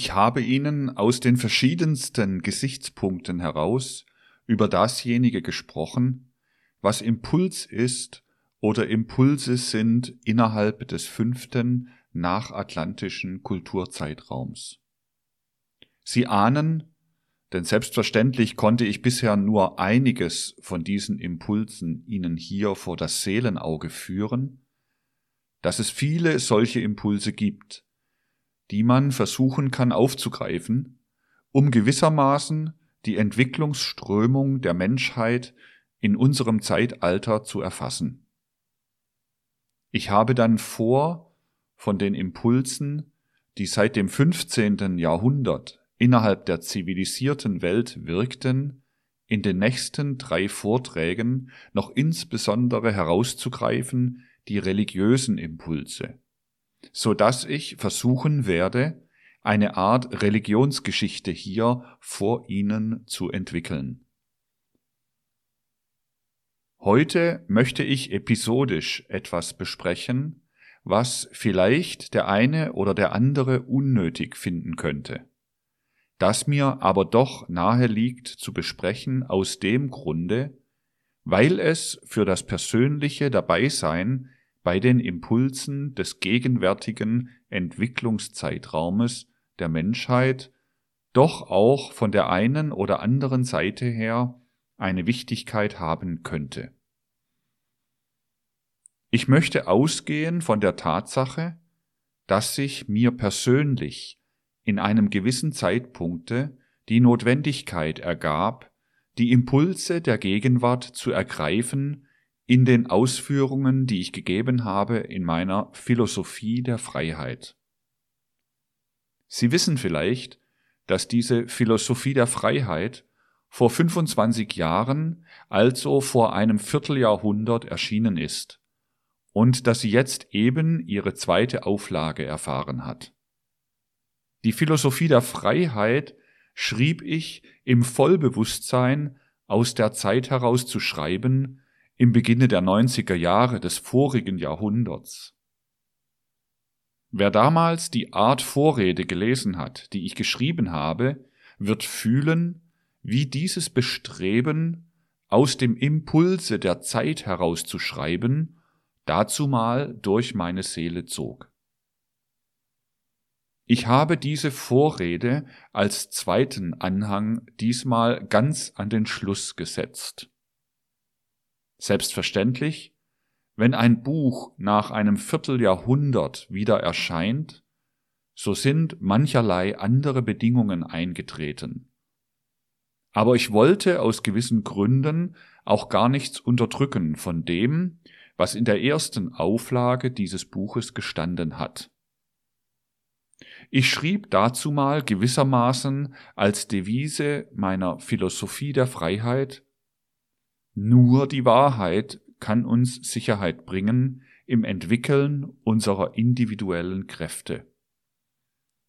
Ich habe Ihnen aus den verschiedensten Gesichtspunkten heraus über dasjenige gesprochen, was Impuls ist oder Impulse sind innerhalb des fünften nachatlantischen Kulturzeitraums. Sie ahnen, denn selbstverständlich konnte ich bisher nur einiges von diesen Impulsen Ihnen hier vor das Seelenauge führen, dass es viele solche Impulse gibt, die man versuchen kann aufzugreifen, um gewissermaßen die Entwicklungsströmung der Menschheit in unserem Zeitalter zu erfassen. Ich habe dann vor, von den Impulsen, die seit dem 15. Jahrhundert innerhalb der zivilisierten Welt wirkten, in den nächsten drei Vorträgen noch insbesondere herauszugreifen die religiösen Impulse, so dass ich versuchen werde, eine Art Religionsgeschichte hier vor Ihnen zu entwickeln. Heute möchte ich episodisch etwas besprechen, was vielleicht der eine oder der andere unnötig finden könnte, das mir aber doch nahe liegt zu besprechen aus dem Grunde, weil es für das persönliche Dabeisein bei den Impulsen des gegenwärtigen Entwicklungszeitraumes der Menschheit doch auch von der einen oder anderen Seite her eine Wichtigkeit haben könnte. Ich möchte ausgehen von der Tatsache, dass sich mir persönlich in einem gewissen Zeitpunkte die Notwendigkeit ergab, die Impulse der Gegenwart zu ergreifen in den Ausführungen, die ich gegeben habe in meiner Philosophie der Freiheit. Sie wissen vielleicht, dass diese Philosophie der Freiheit vor 25 Jahren, also vor einem Vierteljahrhundert erschienen ist und dass sie jetzt eben ihre zweite Auflage erfahren hat. Die Philosophie der Freiheit schrieb ich im Vollbewusstsein aus der Zeit heraus zu schreiben, im Beginne der 90er Jahre des vorigen Jahrhunderts. Wer damals die Art Vorrede gelesen hat, die ich geschrieben habe, wird fühlen, wie dieses Bestreben, aus dem Impulse der Zeit heraus zu schreiben, dazumal durch meine Seele zog. Ich habe diese Vorrede als zweiten Anhang diesmal ganz an den Schluss gesetzt. Selbstverständlich wenn ein Buch nach einem Vierteljahrhundert wieder erscheint, so sind mancherlei andere Bedingungen eingetreten. Aber ich wollte aus gewissen Gründen auch gar nichts unterdrücken von dem, was in der ersten Auflage dieses Buches gestanden hat. Ich schrieb dazu mal gewissermaßen als Devise meiner Philosophie der Freiheit, nur die Wahrheit kann uns Sicherheit bringen im Entwickeln unserer individuellen Kräfte.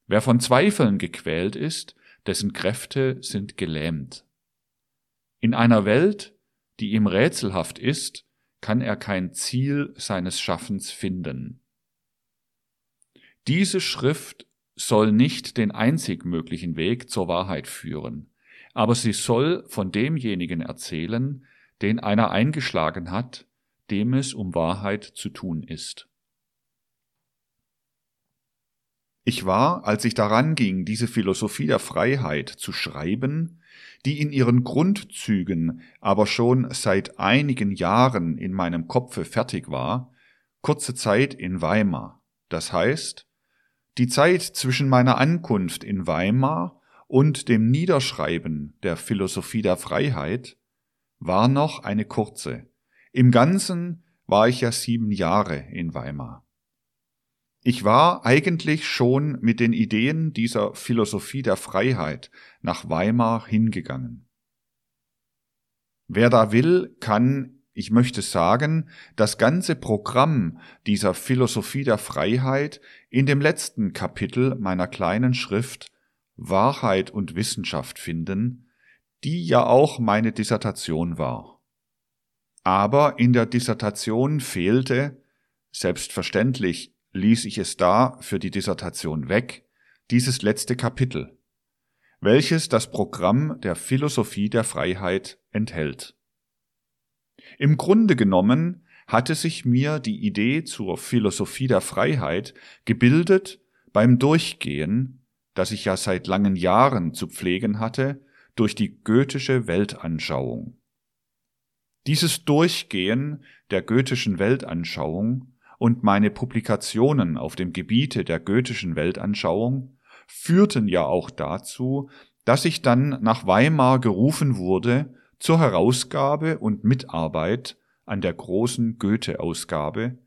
Wer von Zweifeln gequält ist, dessen Kräfte sind gelähmt. In einer Welt, die ihm rätselhaft ist, kann er kein Ziel seines Schaffens finden. Diese Schrift soll nicht den einzig möglichen Weg zur Wahrheit führen, aber sie soll von demjenigen erzählen, den einer eingeschlagen hat, dem es um Wahrheit zu tun ist. Ich war, als ich daran ging, diese Philosophie der Freiheit zu schreiben, die in ihren Grundzügen aber schon seit einigen Jahren in meinem Kopfe fertig war, kurze Zeit in Weimar. Das heißt, die Zeit zwischen meiner Ankunft in Weimar und dem Niederschreiben der Philosophie der Freiheit war noch eine kurze. Im Ganzen war ich ja sieben Jahre in Weimar. Ich war eigentlich schon mit den Ideen dieser Philosophie der Freiheit nach Weimar hingegangen. Wer da will, kann, ich möchte sagen, das ganze Programm dieser Philosophie der Freiheit in dem letzten Kapitel meiner kleinen Schrift Wahrheit und Wissenschaft finden, die ja auch meine Dissertation war. Aber in der Dissertation fehlte, selbstverständlich ließ ich es da für die Dissertation weg, dieses letzte Kapitel, welches das Programm der Philosophie der Freiheit enthält. Im Grunde genommen hatte sich mir die Idee zur Philosophie der Freiheit gebildet beim Durchgehen, das ich ja seit langen Jahren zu pflegen hatte, durch die goethische Weltanschauung. Dieses Durchgehen der goethischen Weltanschauung und meine Publikationen auf dem Gebiete der goethischen Weltanschauung führten ja auch dazu, dass ich dann nach Weimar gerufen wurde zur Herausgabe und Mitarbeit an der großen Goethe-Ausgabe,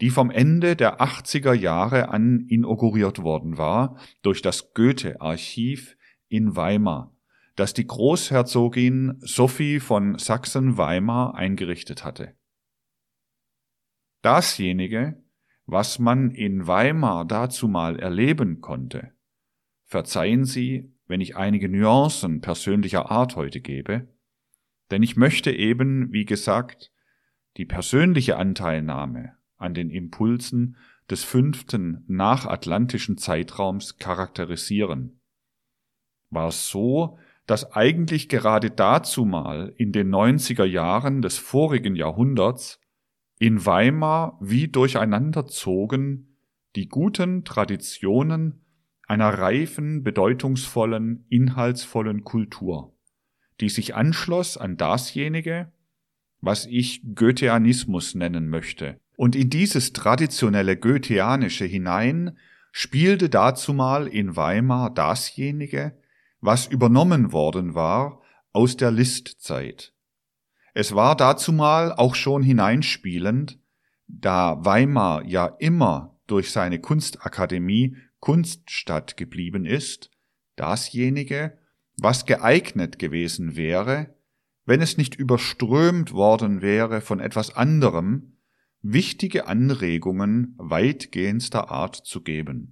die vom Ende der 80er Jahre an inauguriert worden war durch das Goethe-Archiv in Weimar, das die Großherzogin Sophie von Sachsen-Weimar eingerichtet hatte. Dasjenige, was man in Weimar dazu mal erleben konnte, verzeihen Sie, wenn ich einige Nuancen persönlicher Art heute gebe, denn ich möchte eben, wie gesagt, die persönliche Anteilnahme an den Impulsen des fünften nachatlantischen Zeitraums charakterisieren. War es so, dass eigentlich gerade dazu mal in den 90er Jahren des vorigen Jahrhunderts in Weimar wie durcheinander zogen die guten Traditionen einer reifen, bedeutungsvollen, inhaltsvollen Kultur, die sich anschloss an dasjenige, was ich Goetheanismus nennen möchte. Und in dieses traditionelle Goetheanische hinein spielte dazumal in Weimar dasjenige, was übernommen worden war aus der Listzeit. Es war dazumal auch schon hineinspielend, da Weimar ja immer durch seine Kunstakademie Kunststadt geblieben ist, dasjenige, was geeignet gewesen wäre, wenn es nicht überströmt worden wäre von etwas anderem, wichtige Anregungen weitgehendster Art zu geben.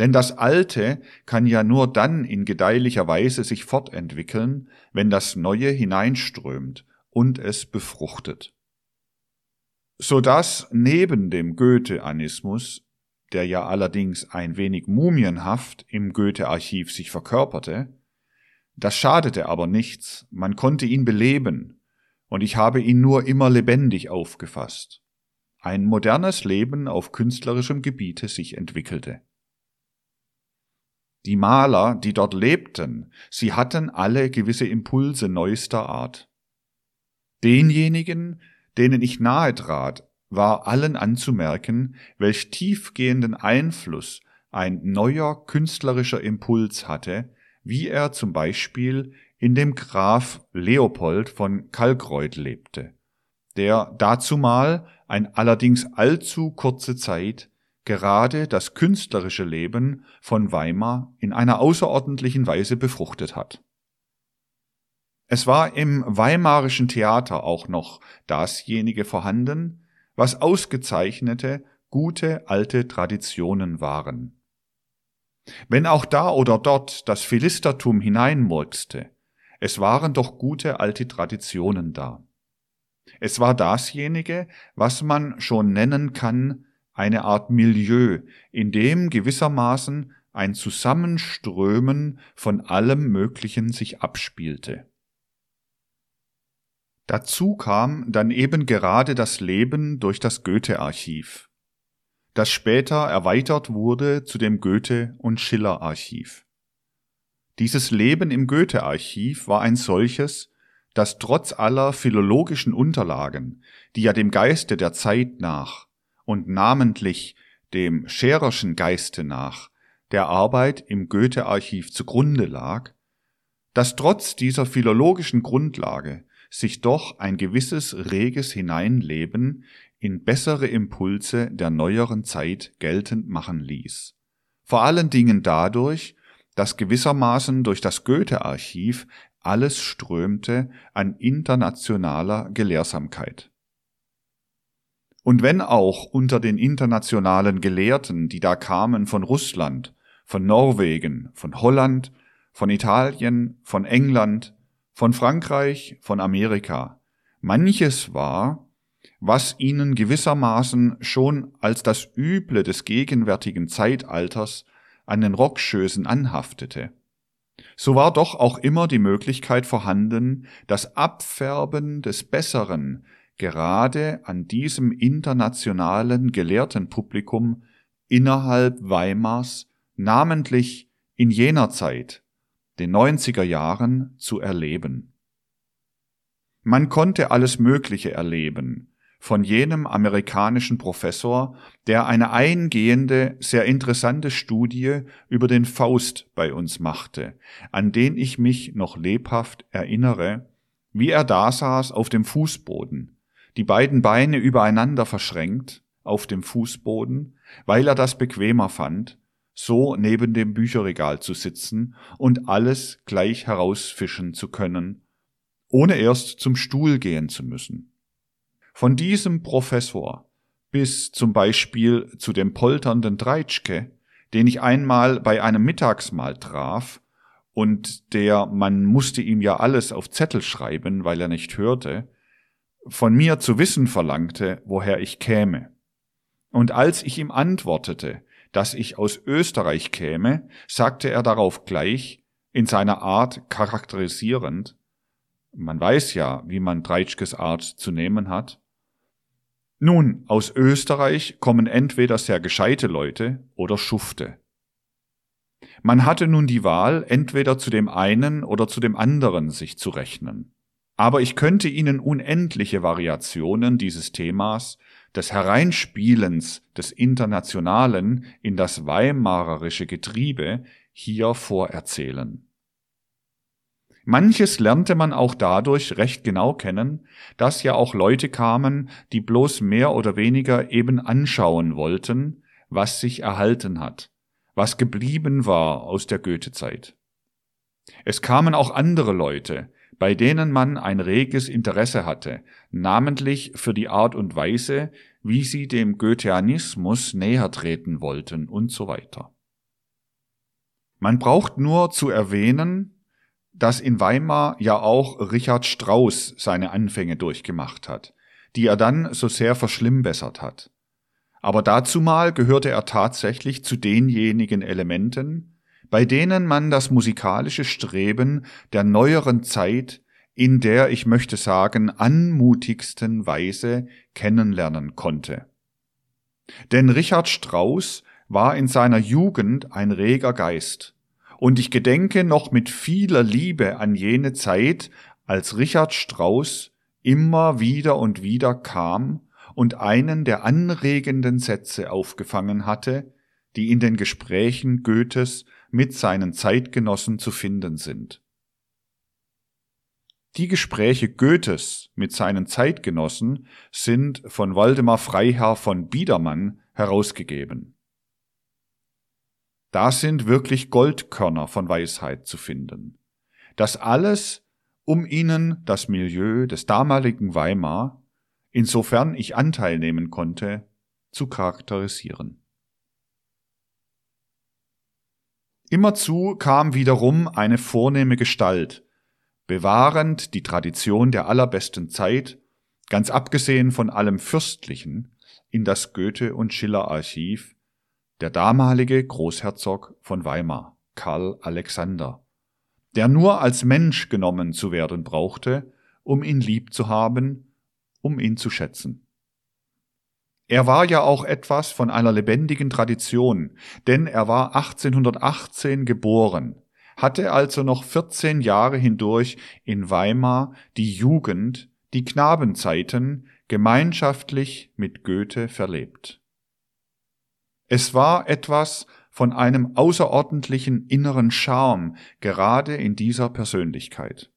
Denn das Alte kann ja nur dann in gedeihlicher Weise sich fortentwickeln, wenn das Neue hineinströmt und es befruchtet. So dass neben dem Goetheanismus, der ja allerdings ein wenig mumienhaft im Goethe-Archiv sich verkörperte, das schadete aber nichts, man konnte ihn beleben, und ich habe ihn nur immer lebendig aufgefasst. Ein modernes Leben auf künstlerischem Gebiete sich entwickelte. Die Maler, die dort lebten, sie hatten alle gewisse Impulse neuester Art. Denjenigen, denen ich nahe trat, war allen anzumerken, welch tiefgehenden Einfluss ein neuer künstlerischer Impuls hatte, wie er zum Beispiel in dem Graf Leopold von Kalkreuth lebte, der dazumal ein allerdings allzu kurze Zeit gerade das künstlerische Leben von Weimar in einer außerordentlichen Weise befruchtet hat. Es war im weimarischen Theater auch noch dasjenige vorhanden, was ausgezeichnete, gute alte Traditionen waren. Wenn auch da oder dort das Philistertum hineinmurkste, es waren doch gute alte Traditionen da. Es war dasjenige, was man schon nennen kann, eine Art Milieu, in dem gewissermaßen ein Zusammenströmen von allem Möglichen sich abspielte. Dazu kam dann eben gerade das Leben durch das Goethe-Archiv das später erweitert wurde zu dem Goethe- und Schiller-Archiv. Dieses Leben im Goethe-Archiv war ein solches, das trotz aller philologischen Unterlagen, die ja dem Geiste der Zeit nach und namentlich dem Schererschen Geiste nach der Arbeit im Goethe-Archiv zugrunde lag, dass trotz dieser philologischen Grundlage sich doch ein gewisses reges Hineinleben in bessere Impulse der neueren Zeit geltend machen ließ. Vor allen Dingen dadurch, dass gewissermaßen durch das Goethe-Archiv alles strömte an internationaler Gelehrsamkeit. Und wenn auch unter den internationalen Gelehrten, die da kamen von Russland, von Norwegen, von Holland, von Italien, von England, von Frankreich, von Amerika, manches war, was ihnen gewissermaßen schon als das Üble des gegenwärtigen Zeitalters an den Rockschößen anhaftete, so war doch auch immer die Möglichkeit vorhanden, das Abfärben des Besseren gerade an diesem internationalen Gelehrtenpublikum innerhalb Weimars, namentlich in jener Zeit, den 90er Jahren, zu erleben. Man konnte alles Mögliche erleben, von jenem amerikanischen Professor, der eine eingehende, sehr interessante Studie über den Faust bei uns machte, an den ich mich noch lebhaft erinnere, wie er da saß auf dem Fußboden, die beiden Beine übereinander verschränkt auf dem Fußboden, weil er das bequemer fand, so neben dem Bücherregal zu sitzen und alles gleich herausfischen zu können, ohne erst zum Stuhl gehen zu müssen. Von diesem Professor bis zum Beispiel zu dem polternden Dreitschke, den ich einmal bei einem Mittagsmahl traf, und der, man musste ihm ja alles auf Zettel schreiben, weil er nicht hörte, von mir zu wissen verlangte, woher ich käme. Und als ich ihm antwortete, dass ich aus Österreich käme, sagte er darauf gleich, in seiner Art charakterisierend, man weiß ja, wie man Dreitschkes Art zu nehmen hat, nun, aus Österreich kommen entweder sehr gescheite Leute oder Schufte. Man hatte nun die Wahl, entweder zu dem einen oder zu dem anderen sich zu rechnen. Aber ich könnte Ihnen unendliche Variationen dieses Themas, des Hereinspielens des Internationalen in das weimarerische Getriebe hier vorerzählen. Manches lernte man auch dadurch recht genau kennen, dass ja auch Leute kamen, die bloß mehr oder weniger eben anschauen wollten, was sich erhalten hat, was geblieben war aus der Goethezeit. Es kamen auch andere Leute, bei denen man ein reges Interesse hatte, namentlich für die Art und Weise, wie sie dem Goetheanismus näher treten wollten und so weiter. Man braucht nur zu erwähnen, dass in Weimar ja auch Richard Strauss seine Anfänge durchgemacht hat, die er dann so sehr verschlimmbessert hat. Aber dazumal gehörte er tatsächlich zu denjenigen Elementen, bei denen man das musikalische Streben der neueren Zeit in der, ich möchte sagen, anmutigsten Weise kennenlernen konnte. Denn Richard Strauss war in seiner Jugend ein reger Geist, und ich gedenke noch mit vieler Liebe an jene Zeit, als Richard Strauss immer wieder und wieder kam und einen der anregenden Sätze aufgefangen hatte, die in den Gesprächen Goethes mit seinen Zeitgenossen zu finden sind. Die Gespräche Goethes mit seinen Zeitgenossen sind von Waldemar Freiherr von Biedermann herausgegeben. Da sind wirklich Goldkörner von Weisheit zu finden. Das alles, um ihnen das Milieu des damaligen Weimar, insofern ich Anteil nehmen konnte, zu charakterisieren. Immerzu kam wiederum eine vornehme Gestalt, bewahrend die Tradition der allerbesten Zeit, ganz abgesehen von allem Fürstlichen, in das Goethe- und Schiller-Archiv, der damalige Großherzog von Weimar, Karl Alexander, der nur als Mensch genommen zu werden brauchte, um ihn lieb zu haben, um ihn zu schätzen. Er war ja auch etwas von einer lebendigen Tradition, denn er war 1818 geboren, hatte also noch 14 Jahre hindurch in Weimar die Jugend, die Knabenzeiten gemeinschaftlich mit Goethe verlebt. Es war etwas von einem außerordentlichen inneren Charme gerade in dieser Persönlichkeit.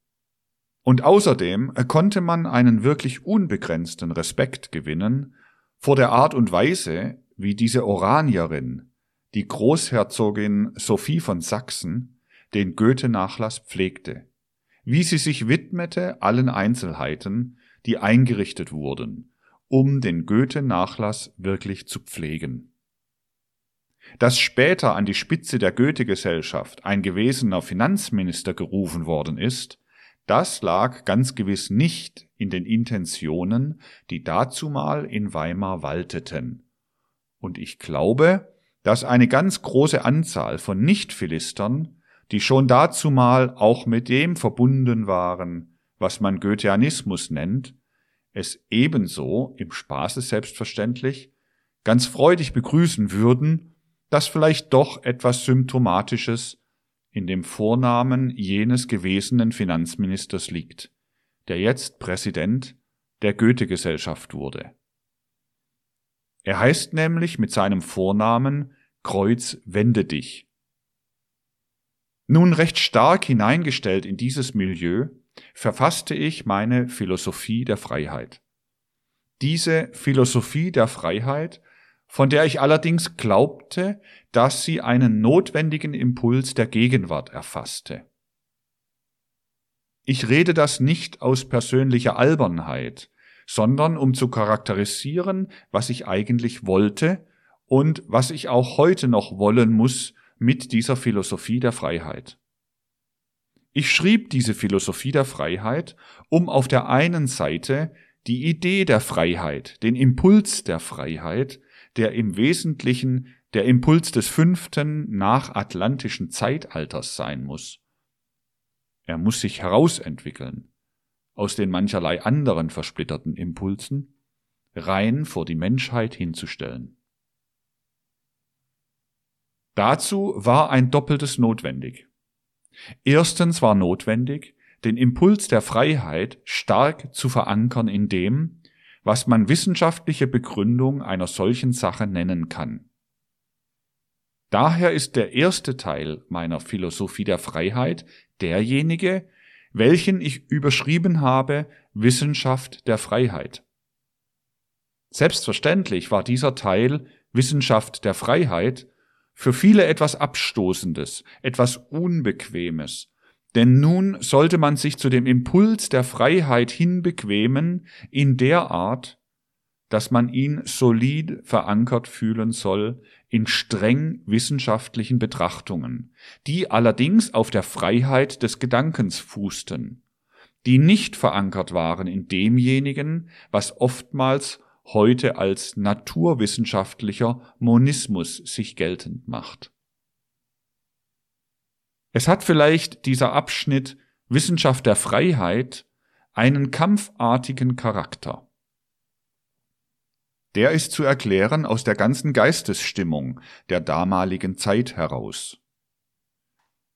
Und außerdem konnte man einen wirklich unbegrenzten Respekt gewinnen vor der Art und Weise, wie diese Oranierin, die Großherzogin Sophie von Sachsen, den Goethe-Nachlass pflegte, wie sie sich widmete allen Einzelheiten, die eingerichtet wurden, um den Goethe-Nachlass wirklich zu pflegen. Dass später an die Spitze der Goethe-Gesellschaft ein gewesener Finanzminister gerufen worden ist, das lag ganz gewiss nicht in den Intentionen, die dazumal in Weimar walteten. Und ich glaube, dass eine ganz große Anzahl von Nicht-Philistern, die schon dazumal auch mit dem verbunden waren, was man Goetheanismus nennt, es ebenso, im Spaße selbstverständlich, ganz freudig begrüßen würden, dass vielleicht doch etwas Symptomatisches in dem Vornamen jenes gewesenen Finanzministers liegt, der jetzt Präsident der Goethe-Gesellschaft wurde. Er heißt nämlich mit seinem Vornamen Kreuz wende dich. Nun recht stark hineingestellt in dieses Milieu, verfasste ich meine Philosophie der Freiheit. Diese Philosophie der Freiheit, von der ich allerdings glaubte, dass sie einen notwendigen Impuls der Gegenwart erfasste. Ich rede das nicht aus persönlicher Albernheit, sondern um zu charakterisieren, was ich eigentlich wollte und was ich auch heute noch wollen muss mit dieser Philosophie der Freiheit. Ich schrieb diese Philosophie der Freiheit, um auf der einen Seite die Idee der Freiheit, den Impuls der Freiheit, der im Wesentlichen der Impuls des fünften nachatlantischen Zeitalters sein muss. Er muss sich herausentwickeln aus den mancherlei anderen versplitterten Impulsen, rein vor die Menschheit hinzustellen. Dazu war ein Doppeltes notwendig. Erstens war notwendig, den Impuls der Freiheit stark zu verankern in dem, was man wissenschaftliche Begründung einer solchen Sache nennen kann. Daher ist der erste Teil meiner Philosophie der Freiheit derjenige, welchen ich überschrieben habe Wissenschaft der Freiheit. Selbstverständlich war dieser Teil Wissenschaft der Freiheit für viele etwas Abstoßendes, etwas Unbequemes, denn nun sollte man sich zu dem Impuls der Freiheit hinbequemen in der Art, dass man ihn solid verankert fühlen soll in streng wissenschaftlichen Betrachtungen, die allerdings auf der Freiheit des Gedankens fußten, die nicht verankert waren in demjenigen, was oftmals heute als naturwissenschaftlicher Monismus sich geltend macht. Es hat vielleicht dieser Abschnitt Wissenschaft der Freiheit einen kampfartigen Charakter. Der ist zu erklären aus der ganzen Geistesstimmung der damaligen Zeit heraus.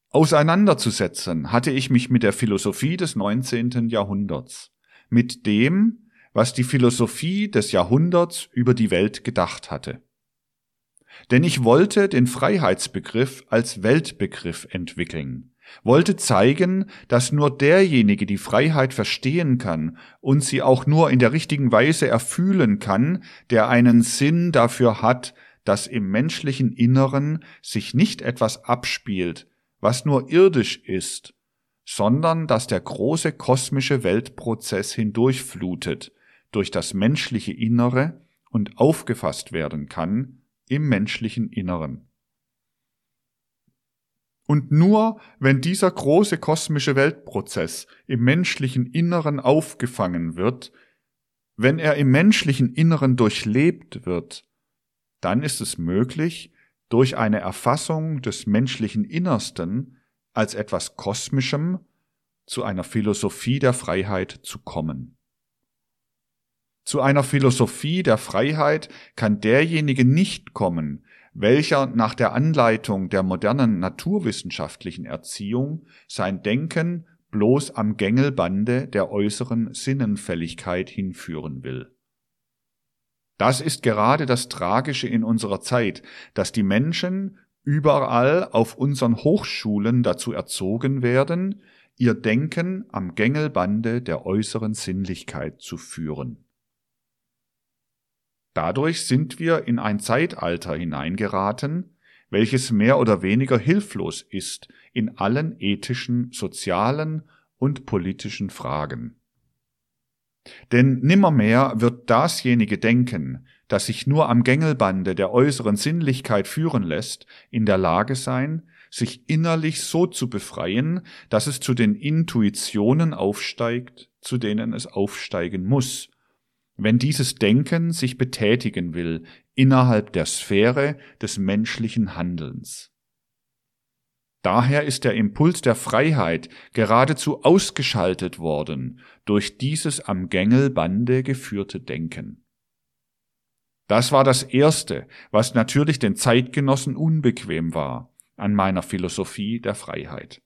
Auseinanderzusetzen hatte ich mich mit der Philosophie des 19. Jahrhunderts, mit dem, was die Philosophie des Jahrhunderts über die Welt gedacht hatte. Denn ich wollte den Freiheitsbegriff als Weltbegriff entwickeln, wollte zeigen, dass nur derjenige die Freiheit verstehen kann und sie auch nur in der richtigen Weise erfühlen kann, der einen Sinn dafür hat, dass im menschlichen Inneren sich nicht etwas abspielt, was nur irdisch ist, sondern dass der große kosmische Weltprozess hindurchflutet, durch das menschliche Innere und aufgefasst werden kann im menschlichen Inneren. Und nur wenn dieser große kosmische Weltprozess im menschlichen Inneren aufgefangen wird, wenn er im menschlichen Inneren durchlebt wird, dann ist es möglich, durch eine Erfassung des menschlichen Innersten als etwas Kosmischem zu einer Philosophie der Freiheit zu kommen. Zu einer Philosophie der Freiheit kann derjenige nicht kommen, welcher nach der Anleitung der modernen naturwissenschaftlichen Erziehung sein Denken bloß am Gängelbande der äußeren Sinnenfälligkeit hinführen will. Das ist gerade das Tragische in unserer Zeit, dass die Menschen überall auf unseren Hochschulen dazu erzogen werden, ihr Denken am Gängelbande der äußeren Sinnlichkeit zu führen. Dadurch sind wir in ein Zeitalter hineingeraten, welches mehr oder weniger hilflos ist in allen ethischen, sozialen und politischen Fragen. Denn nimmermehr wird dasjenige Denken, das sich nur am Gängelbande der äußeren Sinnlichkeit führen lässt, in der Lage sein, sich innerlich so zu befreien, dass es zu den Intuitionen aufsteigt, zu denen es aufsteigen muss, wenn dieses Denken sich betätigen will innerhalb der Sphäre des menschlichen Handelns. Daher ist der Impuls der Freiheit geradezu ausgeschaltet worden durch dieses am Gängelbande geführte Denken. Das war das Erste, was natürlich den Zeitgenossen unbequem war an meiner Philosophie der Freiheit.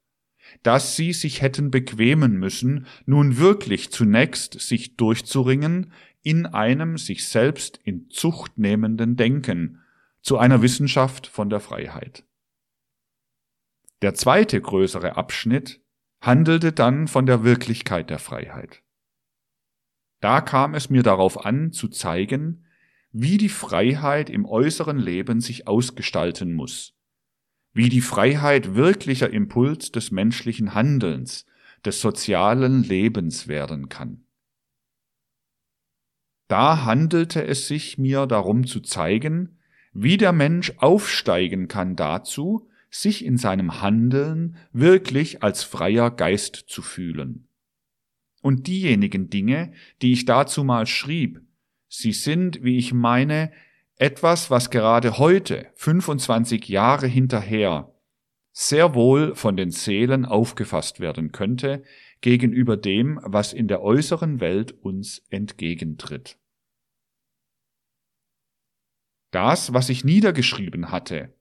Dass sie sich hätten bequemen müssen, nun wirklich zunächst sich durchzuringen in einem sich selbst in Zucht nehmenden Denken zu einer Wissenschaft von der Freiheit. Der zweite größere Abschnitt handelte dann von der Wirklichkeit der Freiheit. Da kam es mir darauf an, zu zeigen, wie die Freiheit im äußeren Leben sich ausgestalten muss, wie die Freiheit wirklicher Impuls des menschlichen Handelns, des sozialen Lebens werden kann. Da handelte es sich mir darum zu zeigen, wie der Mensch aufsteigen kann dazu, sich in seinem Handeln wirklich als freier Geist zu fühlen. Und diejenigen Dinge, die ich dazu mal schrieb, Sie sind, wie ich meine, etwas, was gerade heute, 25 Jahre hinterher, sehr wohl von den Seelen aufgefasst werden könnte gegenüber dem, was in der äußeren Welt uns entgegentritt. Das, was ich niedergeschrieben hatte,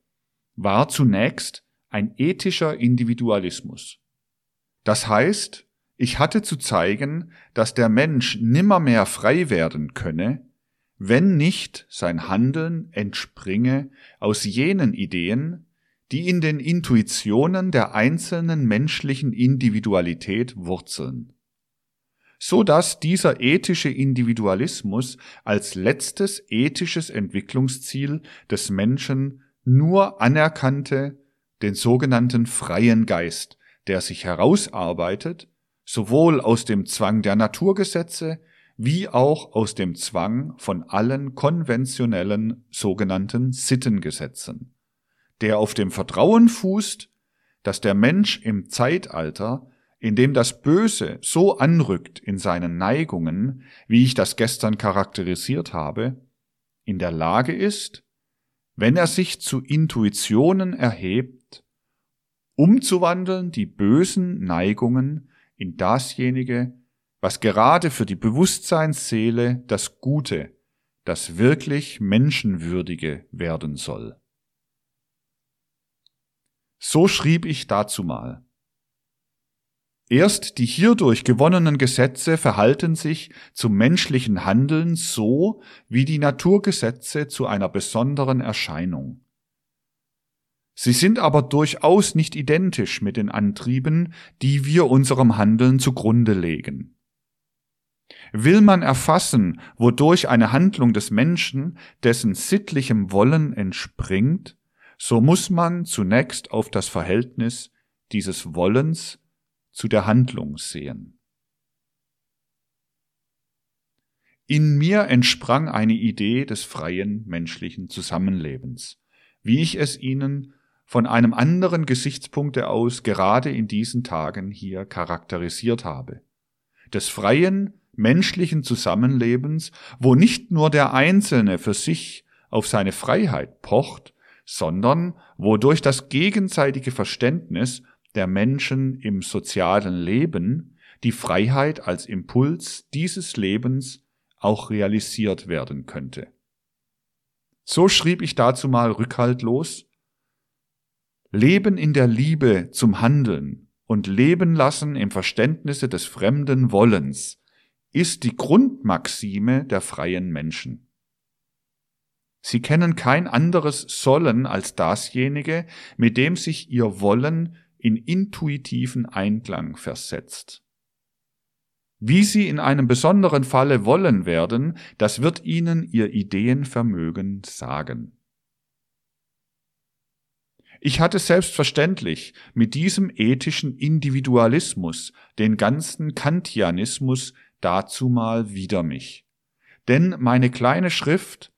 war zunächst ein ethischer Individualismus. Das heißt, ich hatte zu zeigen, dass der Mensch nimmermehr frei werden könne, wenn nicht sein Handeln entspringe aus jenen Ideen, die in den Intuitionen der einzelnen menschlichen Individualität wurzeln. So dass dieser ethische Individualismus als letztes ethisches Entwicklungsziel des Menschen nur anerkannte den sogenannten freien Geist, der sich herausarbeitet sowohl aus dem Zwang der Naturgesetze wie auch aus dem Zwang von allen konventionellen sogenannten Sittengesetzen, der auf dem Vertrauen fußt, dass der Mensch im Zeitalter, in dem das Böse so anrückt in seinen Neigungen, wie ich das gestern charakterisiert habe, in der Lage ist, wenn er sich zu Intuitionen erhebt, umzuwandeln die bösen Neigungen in dasjenige, was gerade für die Bewusstseinsseele das Gute, das wirklich Menschenwürdige werden soll. So schrieb ich dazu mal. Erst die hierdurch gewonnenen Gesetze verhalten sich zum menschlichen Handeln so wie die Naturgesetze zu einer besonderen Erscheinung. Sie sind aber durchaus nicht identisch mit den Antrieben, die wir unserem Handeln zugrunde legen. Will man erfassen, wodurch eine Handlung des Menschen dessen sittlichem Wollen entspringt, so muss man zunächst auf das Verhältnis dieses Wollens zu der Handlung sehen. In mir entsprang eine Idee des freien menschlichen Zusammenlebens, wie ich es Ihnen von einem anderen Gesichtspunkte aus gerade in diesen Tagen hier charakterisiert habe. Des freien, menschlichen Zusammenlebens, wo nicht nur der Einzelne für sich auf seine Freiheit pocht, sondern wo durch das gegenseitige Verständnis der Menschen im sozialen Leben die Freiheit als Impuls dieses Lebens auch realisiert werden könnte. So schrieb ich dazu mal rückhaltlos, Leben in der Liebe zum Handeln und Leben lassen im Verständnisse des fremden Wollens ist die Grundmaxime der freien Menschen. Sie kennen kein anderes Sollen als dasjenige, mit dem sich ihr Wollen in intuitiven Einklang versetzt. Wie sie in einem besonderen Falle wollen werden, das wird ihnen ihr Ideenvermögen sagen. Ich hatte selbstverständlich mit diesem ethischen Individualismus den ganzen Kantianismus dazu mal wider mich. Denn meine kleine Schrift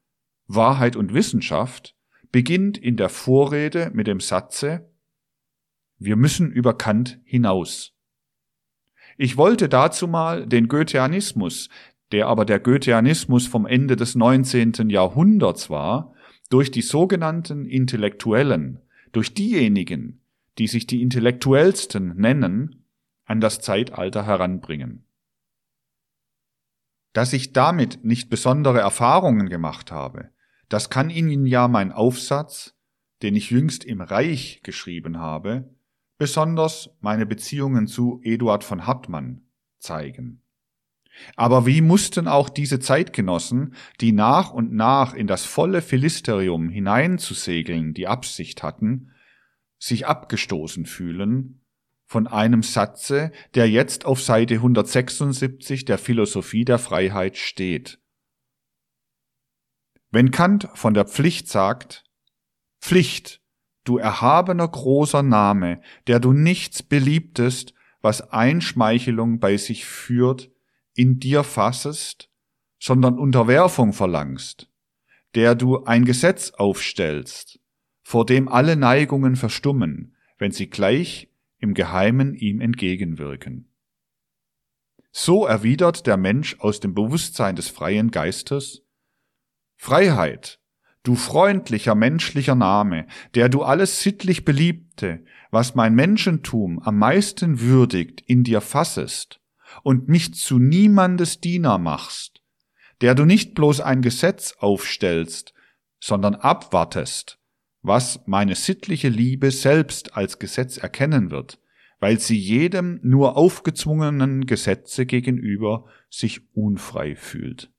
Wahrheit und Wissenschaft beginnt in der Vorrede mit dem Satze Wir müssen über Kant hinaus. Ich wollte dazu mal den Goetheanismus, der aber der Goetheanismus vom Ende des 19. Jahrhunderts war, durch die sogenannten Intellektuellen, durch diejenigen, die sich die Intellektuellsten nennen, an das Zeitalter heranbringen. Dass ich damit nicht besondere Erfahrungen gemacht habe, das kann Ihnen ja mein Aufsatz, den ich jüngst im Reich geschrieben habe, besonders meine Beziehungen zu Eduard von Hartmann zeigen. Aber wie mussten auch diese Zeitgenossen, die nach und nach in das volle Philisterium hineinzusegeln die Absicht hatten, sich abgestoßen fühlen von einem Satze, der jetzt auf Seite 176 der Philosophie der Freiheit steht. Wenn Kant von der Pflicht sagt, Pflicht, du erhabener großer Name, der du nichts beliebtest, was Einschmeichelung bei sich führt, in dir fassest, sondern Unterwerfung verlangst, der du ein Gesetz aufstellst, vor dem alle Neigungen verstummen, wenn sie gleich im Geheimen ihm entgegenwirken. So erwidert der Mensch aus dem Bewusstsein des freien Geistes Freiheit, du freundlicher menschlicher Name, der du alles sittlich Beliebte, was mein Menschentum am meisten würdigt, in dir fassest und mich zu niemandes Diener machst, der du nicht bloß ein Gesetz aufstellst, sondern abwartest, was meine sittliche Liebe selbst als Gesetz erkennen wird, weil sie jedem nur aufgezwungenen Gesetze gegenüber sich unfrei fühlt.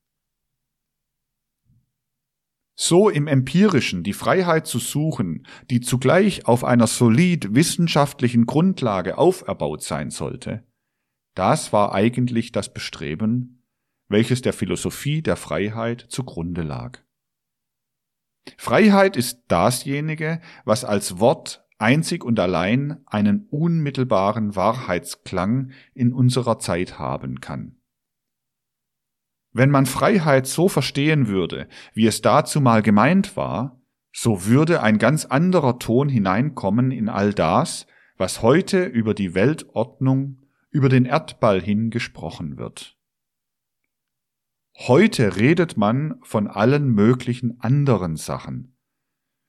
So im empirischen die Freiheit zu suchen, die zugleich auf einer solid wissenschaftlichen Grundlage auferbaut sein sollte, das war eigentlich das Bestreben, welches der Philosophie der Freiheit zugrunde lag. Freiheit ist dasjenige, was als Wort einzig und allein einen unmittelbaren Wahrheitsklang in unserer Zeit haben kann. Wenn man Freiheit so verstehen würde, wie es dazu mal gemeint war, so würde ein ganz anderer Ton hineinkommen in all das, was heute über die Weltordnung, über den Erdball hin gesprochen wird. Heute redet man von allen möglichen anderen Sachen.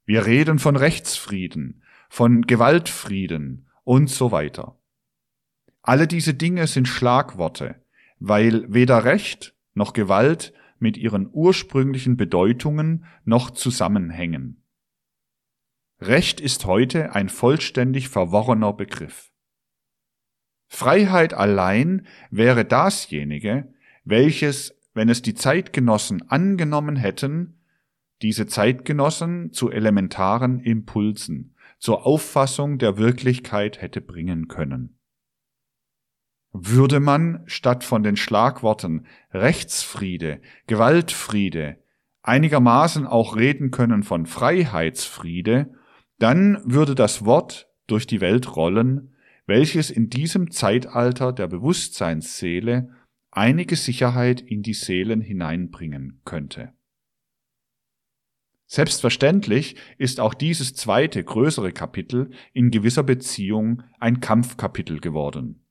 Wir reden von Rechtsfrieden, von Gewaltfrieden und so weiter. Alle diese Dinge sind Schlagworte, weil weder Recht noch Gewalt mit ihren ursprünglichen Bedeutungen noch zusammenhängen. Recht ist heute ein vollständig verworrener Begriff. Freiheit allein wäre dasjenige, welches wenn es die Zeitgenossen angenommen hätten, diese Zeitgenossen zu elementaren Impulsen, zur Auffassung der Wirklichkeit hätte bringen können. Würde man statt von den Schlagworten Rechtsfriede, Gewaltfriede einigermaßen auch reden können von Freiheitsfriede, dann würde das Wort durch die Welt rollen, welches in diesem Zeitalter der Bewusstseinsseele einige Sicherheit in die Seelen hineinbringen könnte. Selbstverständlich ist auch dieses zweite größere Kapitel in gewisser Beziehung ein Kampfkapitel geworden.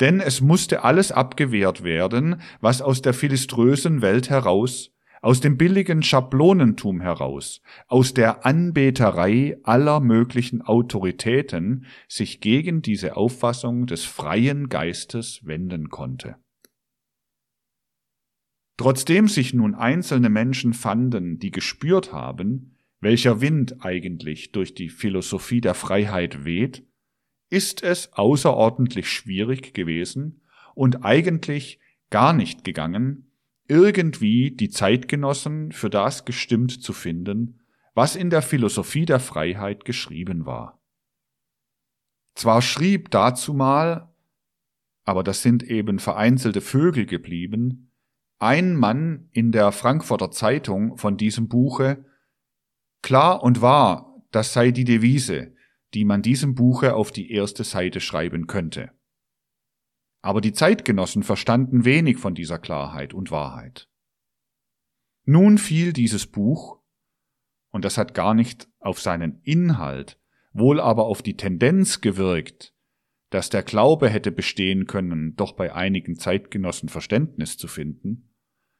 Denn es musste alles abgewehrt werden, was aus der philiströsen Welt heraus, aus dem billigen Schablonentum heraus, aus der Anbeterei aller möglichen Autoritäten sich gegen diese Auffassung des freien Geistes wenden konnte. Trotzdem sich nun einzelne Menschen fanden, die gespürt haben, welcher Wind eigentlich durch die Philosophie der Freiheit weht, ist es außerordentlich schwierig gewesen und eigentlich gar nicht gegangen, irgendwie die Zeitgenossen für das gestimmt zu finden, was in der Philosophie der Freiheit geschrieben war. Zwar schrieb dazu mal, aber das sind eben vereinzelte Vögel geblieben, ein Mann in der Frankfurter Zeitung von diesem Buche, klar und wahr, das sei die Devise, die man diesem Buche auf die erste Seite schreiben könnte. Aber die Zeitgenossen verstanden wenig von dieser Klarheit und Wahrheit. Nun fiel dieses Buch, und das hat gar nicht auf seinen Inhalt, wohl aber auf die Tendenz gewirkt, dass der Glaube hätte bestehen können, doch bei einigen Zeitgenossen Verständnis zu finden,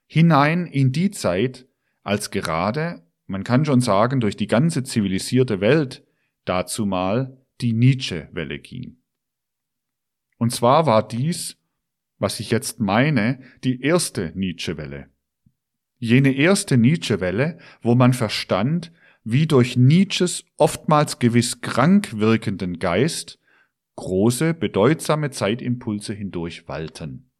hinein in die Zeit, als gerade, man kann schon sagen, durch die ganze zivilisierte Welt dazumal die Nietzsche-Welle ging. Und zwar war dies, was ich jetzt meine, die erste Nietzsche-Welle. Jene erste Nietzsche-Welle, wo man verstand, wie durch Nietzsches oftmals gewiss krank wirkenden Geist große, bedeutsame Zeitimpulse hindurch walten.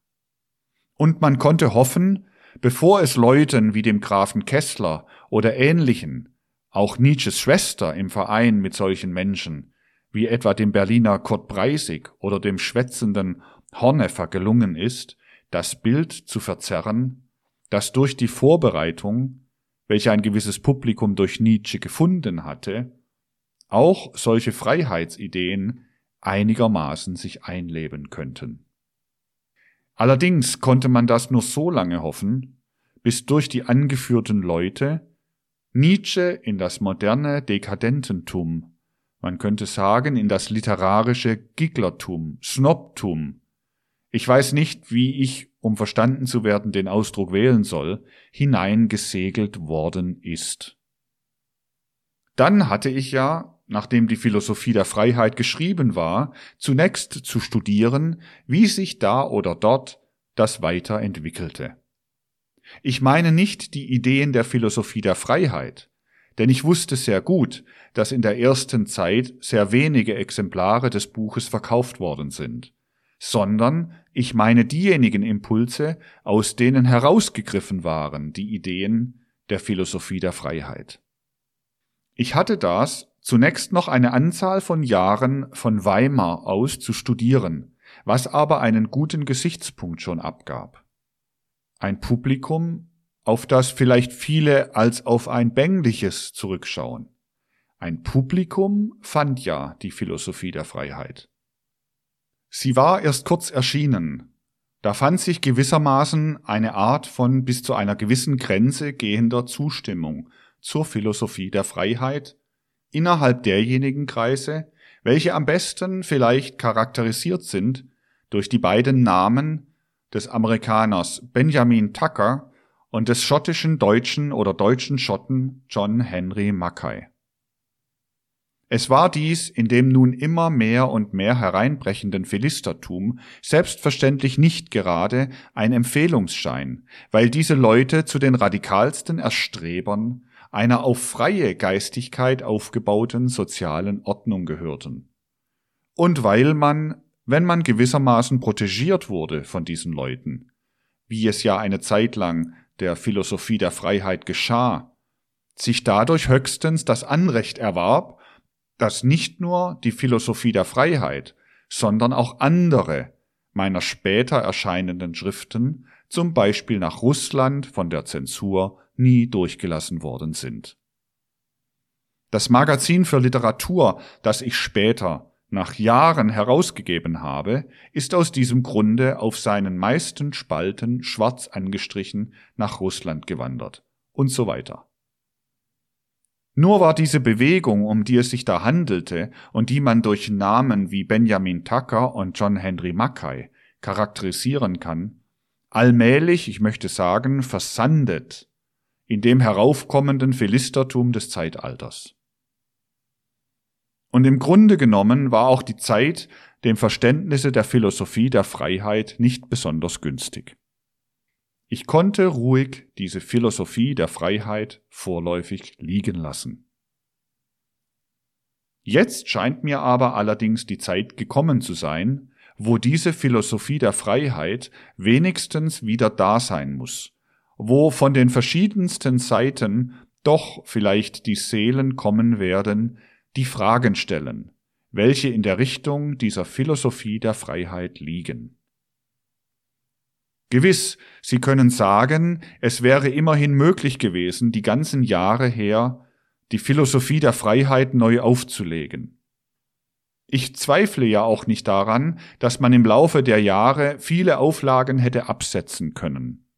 Und man konnte hoffen, bevor es Leuten wie dem Grafen Kessler oder ähnlichen, auch Nietzsches Schwester im Verein mit solchen Menschen, wie etwa dem Berliner Kurt Breisig oder dem schwätzenden Horneffer gelungen ist, das Bild zu verzerren, das durch die Vorbereitung, welche ein gewisses Publikum durch Nietzsche gefunden hatte, auch solche Freiheitsideen einigermaßen sich einleben könnten. Allerdings konnte man das nur so lange hoffen, bis durch die angeführten Leute Nietzsche in das moderne Dekadententum man könnte sagen, in das literarische Gigglertum, Snobtum. Ich weiß nicht, wie ich, um verstanden zu werden, den Ausdruck wählen soll, hineingesegelt worden ist. Dann hatte ich ja, nachdem die Philosophie der Freiheit geschrieben war, zunächst zu studieren, wie sich da oder dort das weiterentwickelte. Ich meine nicht die Ideen der Philosophie der Freiheit, denn ich wusste sehr gut, dass in der ersten Zeit sehr wenige Exemplare des Buches verkauft worden sind, sondern ich meine diejenigen Impulse, aus denen herausgegriffen waren die Ideen der Philosophie der Freiheit. Ich hatte das zunächst noch eine Anzahl von Jahren von Weimar aus zu studieren, was aber einen guten Gesichtspunkt schon abgab. Ein Publikum, auf das vielleicht viele als auf ein bängliches zurückschauen. Ein Publikum fand ja die Philosophie der Freiheit. Sie war erst kurz erschienen. Da fand sich gewissermaßen eine Art von bis zu einer gewissen Grenze gehender Zustimmung zur Philosophie der Freiheit innerhalb derjenigen Kreise, welche am besten vielleicht charakterisiert sind durch die beiden Namen des Amerikaners Benjamin Tucker und des schottischen Deutschen oder deutschen Schotten John Henry Mackay. Es war dies in dem nun immer mehr und mehr hereinbrechenden Philistertum selbstverständlich nicht gerade ein Empfehlungsschein, weil diese Leute zu den radikalsten Erstrebern einer auf freie Geistigkeit aufgebauten sozialen Ordnung gehörten. Und weil man, wenn man gewissermaßen protegiert wurde von diesen Leuten, wie es ja eine Zeit lang der Philosophie der Freiheit geschah, sich dadurch höchstens das Anrecht erwarb, dass nicht nur die Philosophie der Freiheit, sondern auch andere meiner später erscheinenden Schriften, zum Beispiel nach Russland von der Zensur, nie durchgelassen worden sind. Das Magazin für Literatur, das ich später nach Jahren herausgegeben habe, ist aus diesem Grunde auf seinen meisten Spalten schwarz angestrichen nach Russland gewandert und so weiter. Nur war diese Bewegung, um die es sich da handelte und die man durch Namen wie Benjamin Tucker und John Henry Mackay charakterisieren kann, allmählich, ich möchte sagen, versandet in dem heraufkommenden Philistertum des Zeitalters. Und im Grunde genommen war auch die Zeit dem Verständnisse der Philosophie der Freiheit nicht besonders günstig. Ich konnte ruhig diese Philosophie der Freiheit vorläufig liegen lassen. Jetzt scheint mir aber allerdings die Zeit gekommen zu sein, wo diese Philosophie der Freiheit wenigstens wieder da sein muss, wo von den verschiedensten Seiten doch vielleicht die Seelen kommen werden, die Fragen stellen, welche in der Richtung dieser Philosophie der Freiheit liegen. Gewiss, Sie können sagen, es wäre immerhin möglich gewesen, die ganzen Jahre her die Philosophie der Freiheit neu aufzulegen. Ich zweifle ja auch nicht daran, dass man im Laufe der Jahre viele Auflagen hätte absetzen können.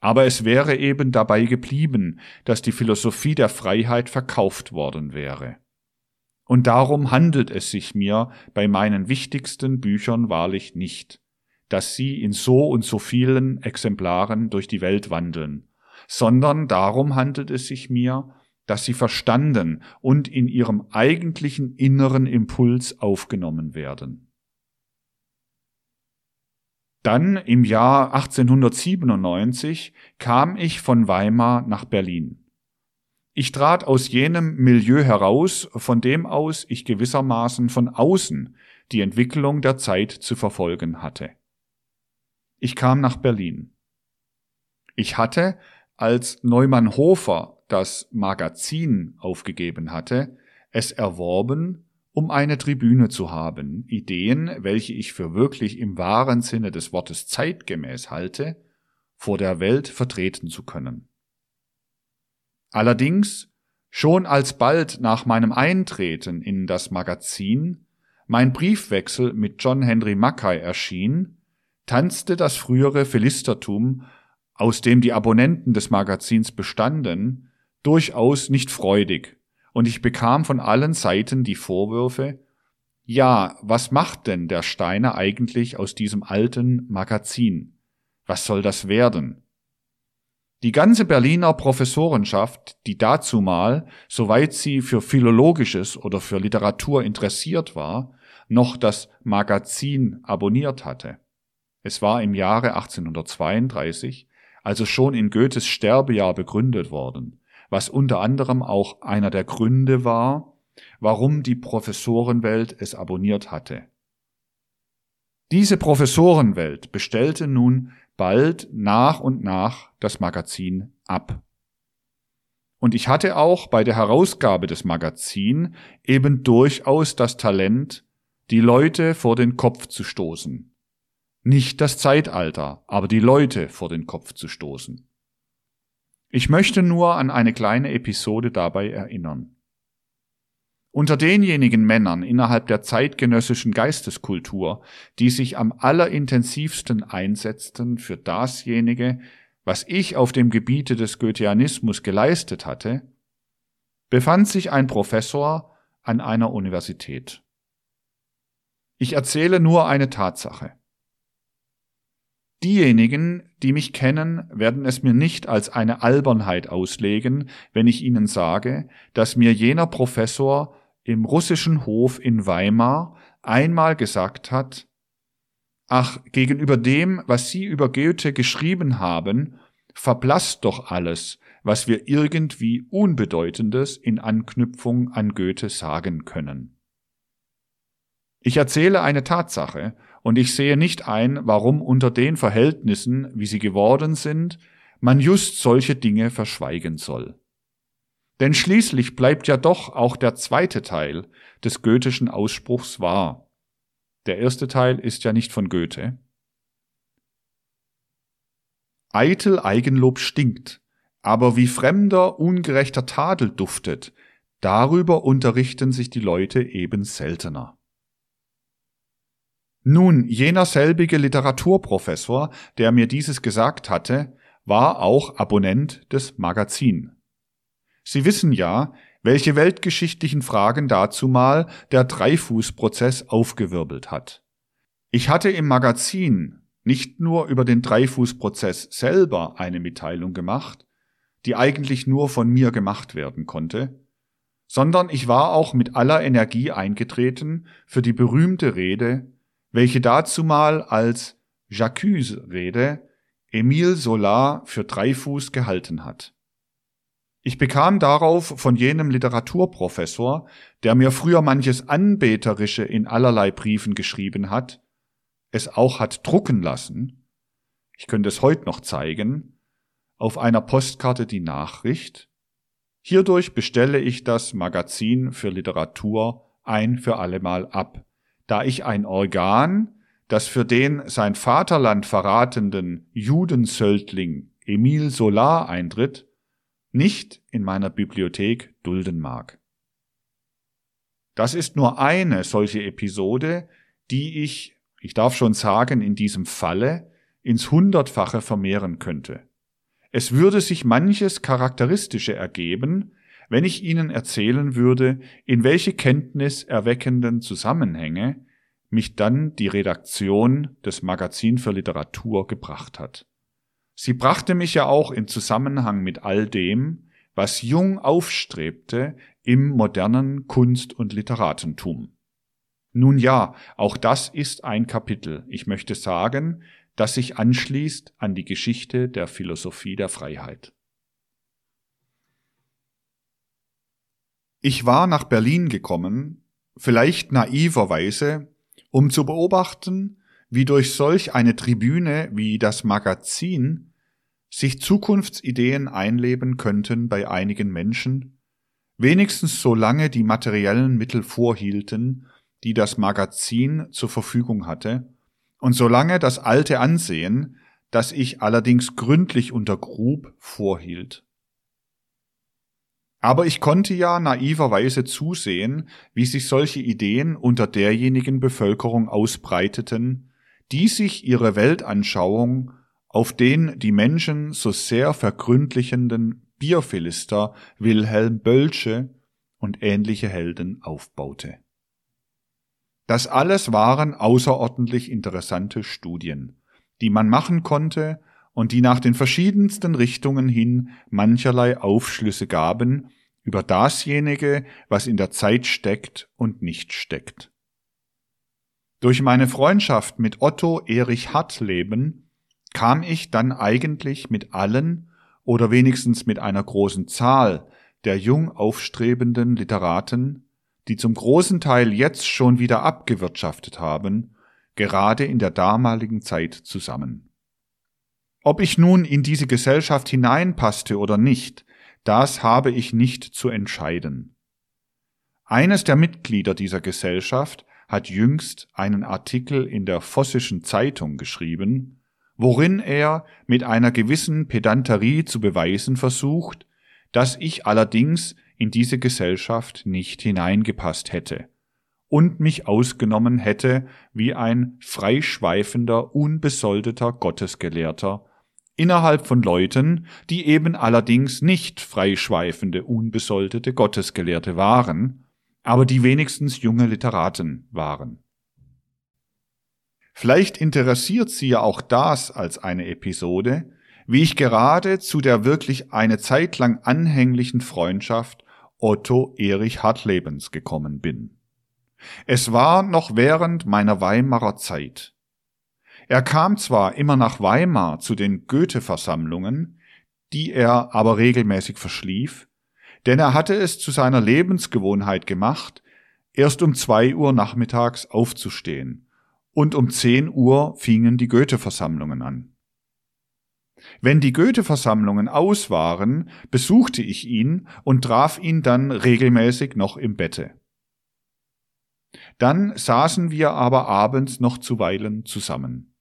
Aber es wäre eben dabei geblieben, dass die Philosophie der Freiheit verkauft worden wäre. Und darum handelt es sich mir bei meinen wichtigsten Büchern wahrlich nicht, dass sie in so und so vielen Exemplaren durch die Welt wandeln, sondern darum handelt es sich mir, dass sie verstanden und in ihrem eigentlichen inneren Impuls aufgenommen werden. Dann im Jahr 1897 kam ich von Weimar nach Berlin. Ich trat aus jenem Milieu heraus, von dem aus ich gewissermaßen von außen die Entwicklung der Zeit zu verfolgen hatte. Ich kam nach Berlin. Ich hatte, als Neumann Hofer das Magazin aufgegeben hatte, es erworben, um eine Tribüne zu haben, Ideen, welche ich für wirklich im wahren Sinne des Wortes zeitgemäß halte, vor der Welt vertreten zu können. Allerdings, schon alsbald nach meinem Eintreten in das Magazin mein Briefwechsel mit John Henry Mackay erschien, tanzte das frühere Philistertum, aus dem die Abonnenten des Magazins bestanden, durchaus nicht freudig, und ich bekam von allen Seiten die Vorwürfe, ja, was macht denn der Steiner eigentlich aus diesem alten Magazin? Was soll das werden? Die ganze Berliner Professorenschaft, die dazumal, soweit sie für Philologisches oder für Literatur interessiert war, noch das Magazin abonniert hatte. Es war im Jahre 1832, also schon in Goethes Sterbejahr begründet worden, was unter anderem auch einer der Gründe war, warum die Professorenwelt es abonniert hatte. Diese Professorenwelt bestellte nun bald nach und nach das Magazin ab. Und ich hatte auch bei der Herausgabe des Magazin eben durchaus das Talent, die Leute vor den Kopf zu stoßen. Nicht das Zeitalter, aber die Leute vor den Kopf zu stoßen. Ich möchte nur an eine kleine Episode dabei erinnern. Unter denjenigen Männern innerhalb der zeitgenössischen Geisteskultur, die sich am allerintensivsten einsetzten für dasjenige, was ich auf dem Gebiete des Goetheanismus geleistet hatte, befand sich ein Professor an einer Universität. Ich erzähle nur eine Tatsache. Diejenigen, die mich kennen, werden es mir nicht als eine Albernheit auslegen, wenn ich ihnen sage, dass mir jener Professor im russischen Hof in Weimar einmal gesagt hat, Ach, gegenüber dem, was Sie über Goethe geschrieben haben, verblasst doch alles, was wir irgendwie Unbedeutendes in Anknüpfung an Goethe sagen können. Ich erzähle eine Tatsache, und ich sehe nicht ein, warum unter den Verhältnissen, wie sie geworden sind, man just solche Dinge verschweigen soll. Denn schließlich bleibt ja doch auch der zweite Teil des goethischen Ausspruchs wahr. Der erste Teil ist ja nicht von Goethe. Eitel Eigenlob stinkt, aber wie fremder, ungerechter Tadel duftet, darüber unterrichten sich die Leute eben seltener. Nun, jener selbige Literaturprofessor, der mir dieses gesagt hatte, war auch Abonnent des Magazin. Sie wissen ja, welche weltgeschichtlichen Fragen dazumal der Dreifußprozess aufgewirbelt hat. Ich hatte im Magazin nicht nur über den Dreifußprozess selber eine Mitteilung gemacht, die eigentlich nur von mir gemacht werden konnte, sondern ich war auch mit aller Energie eingetreten für die berühmte Rede, welche dazumal als J'accuse-Rede Emile Solar für Dreifuß gehalten hat. Ich bekam darauf von jenem Literaturprofessor, der mir früher manches Anbeterische in allerlei Briefen geschrieben hat, es auch hat drucken lassen, ich könnte es heute noch zeigen, auf einer Postkarte die Nachricht, hierdurch bestelle ich das Magazin für Literatur ein für allemal ab, da ich ein Organ, das für den sein Vaterland verratenden Judensöldling Emile Solar eintritt, nicht in meiner Bibliothek dulden mag. Das ist nur eine solche Episode, die ich, ich darf schon sagen, in diesem Falle ins Hundertfache vermehren könnte. Es würde sich manches Charakteristische ergeben, wenn ich Ihnen erzählen würde, in welche kenntniserweckenden Zusammenhänge mich dann die Redaktion des Magazin für Literatur gebracht hat. Sie brachte mich ja auch in Zusammenhang mit all dem, was jung aufstrebte im modernen Kunst- und Literatentum. Nun ja, auch das ist ein Kapitel, ich möchte sagen, das sich anschließt an die Geschichte der Philosophie der Freiheit. Ich war nach Berlin gekommen, vielleicht naiverweise, um zu beobachten, wie durch solch eine Tribüne wie das Magazin sich Zukunftsideen einleben könnten bei einigen Menschen, wenigstens solange die materiellen Mittel vorhielten, die das Magazin zur Verfügung hatte, und solange das alte Ansehen, das ich allerdings gründlich untergrub, vorhielt. Aber ich konnte ja naiverweise zusehen, wie sich solche Ideen unter derjenigen Bevölkerung ausbreiteten, die sich ihre Weltanschauung auf den die Menschen so sehr vergründlichenden Bierphilister Wilhelm Bölsche und ähnliche Helden aufbaute. Das alles waren außerordentlich interessante Studien, die man machen konnte und die nach den verschiedensten Richtungen hin mancherlei Aufschlüsse gaben über dasjenige, was in der Zeit steckt und nicht steckt. Durch meine Freundschaft mit Otto Erich Hartleben kam ich dann eigentlich mit allen oder wenigstens mit einer großen Zahl der jung aufstrebenden Literaten die zum großen Teil jetzt schon wieder abgewirtschaftet haben, gerade in der damaligen Zeit zusammen. Ob ich nun in diese Gesellschaft hineinpasste oder nicht, das habe ich nicht zu entscheiden. Eines der Mitglieder dieser Gesellschaft hat jüngst einen Artikel in der Vossischen Zeitung geschrieben, worin er mit einer gewissen Pedanterie zu beweisen versucht, dass ich allerdings in diese Gesellschaft nicht hineingepasst hätte und mich ausgenommen hätte wie ein freischweifender, unbesoldeter Gottesgelehrter innerhalb von Leuten, die eben allerdings nicht freischweifende, unbesoldete Gottesgelehrte waren, aber die wenigstens junge Literaten waren. Vielleicht interessiert Sie ja auch das als eine Episode, wie ich gerade zu der wirklich eine Zeit lang anhänglichen Freundschaft Otto Erich Hartlebens gekommen bin. Es war noch während meiner Weimarer Zeit. Er kam zwar immer nach Weimar zu den Goethe-Versammlungen, die er aber regelmäßig verschlief, denn er hatte es zu seiner Lebensgewohnheit gemacht, erst um zwei Uhr nachmittags aufzustehen, und um zehn Uhr fingen die Goethe-Versammlungen an. Wenn die Goethe-Versammlungen aus waren, besuchte ich ihn und traf ihn dann regelmäßig noch im Bette. Dann saßen wir aber abends noch zuweilen zusammen.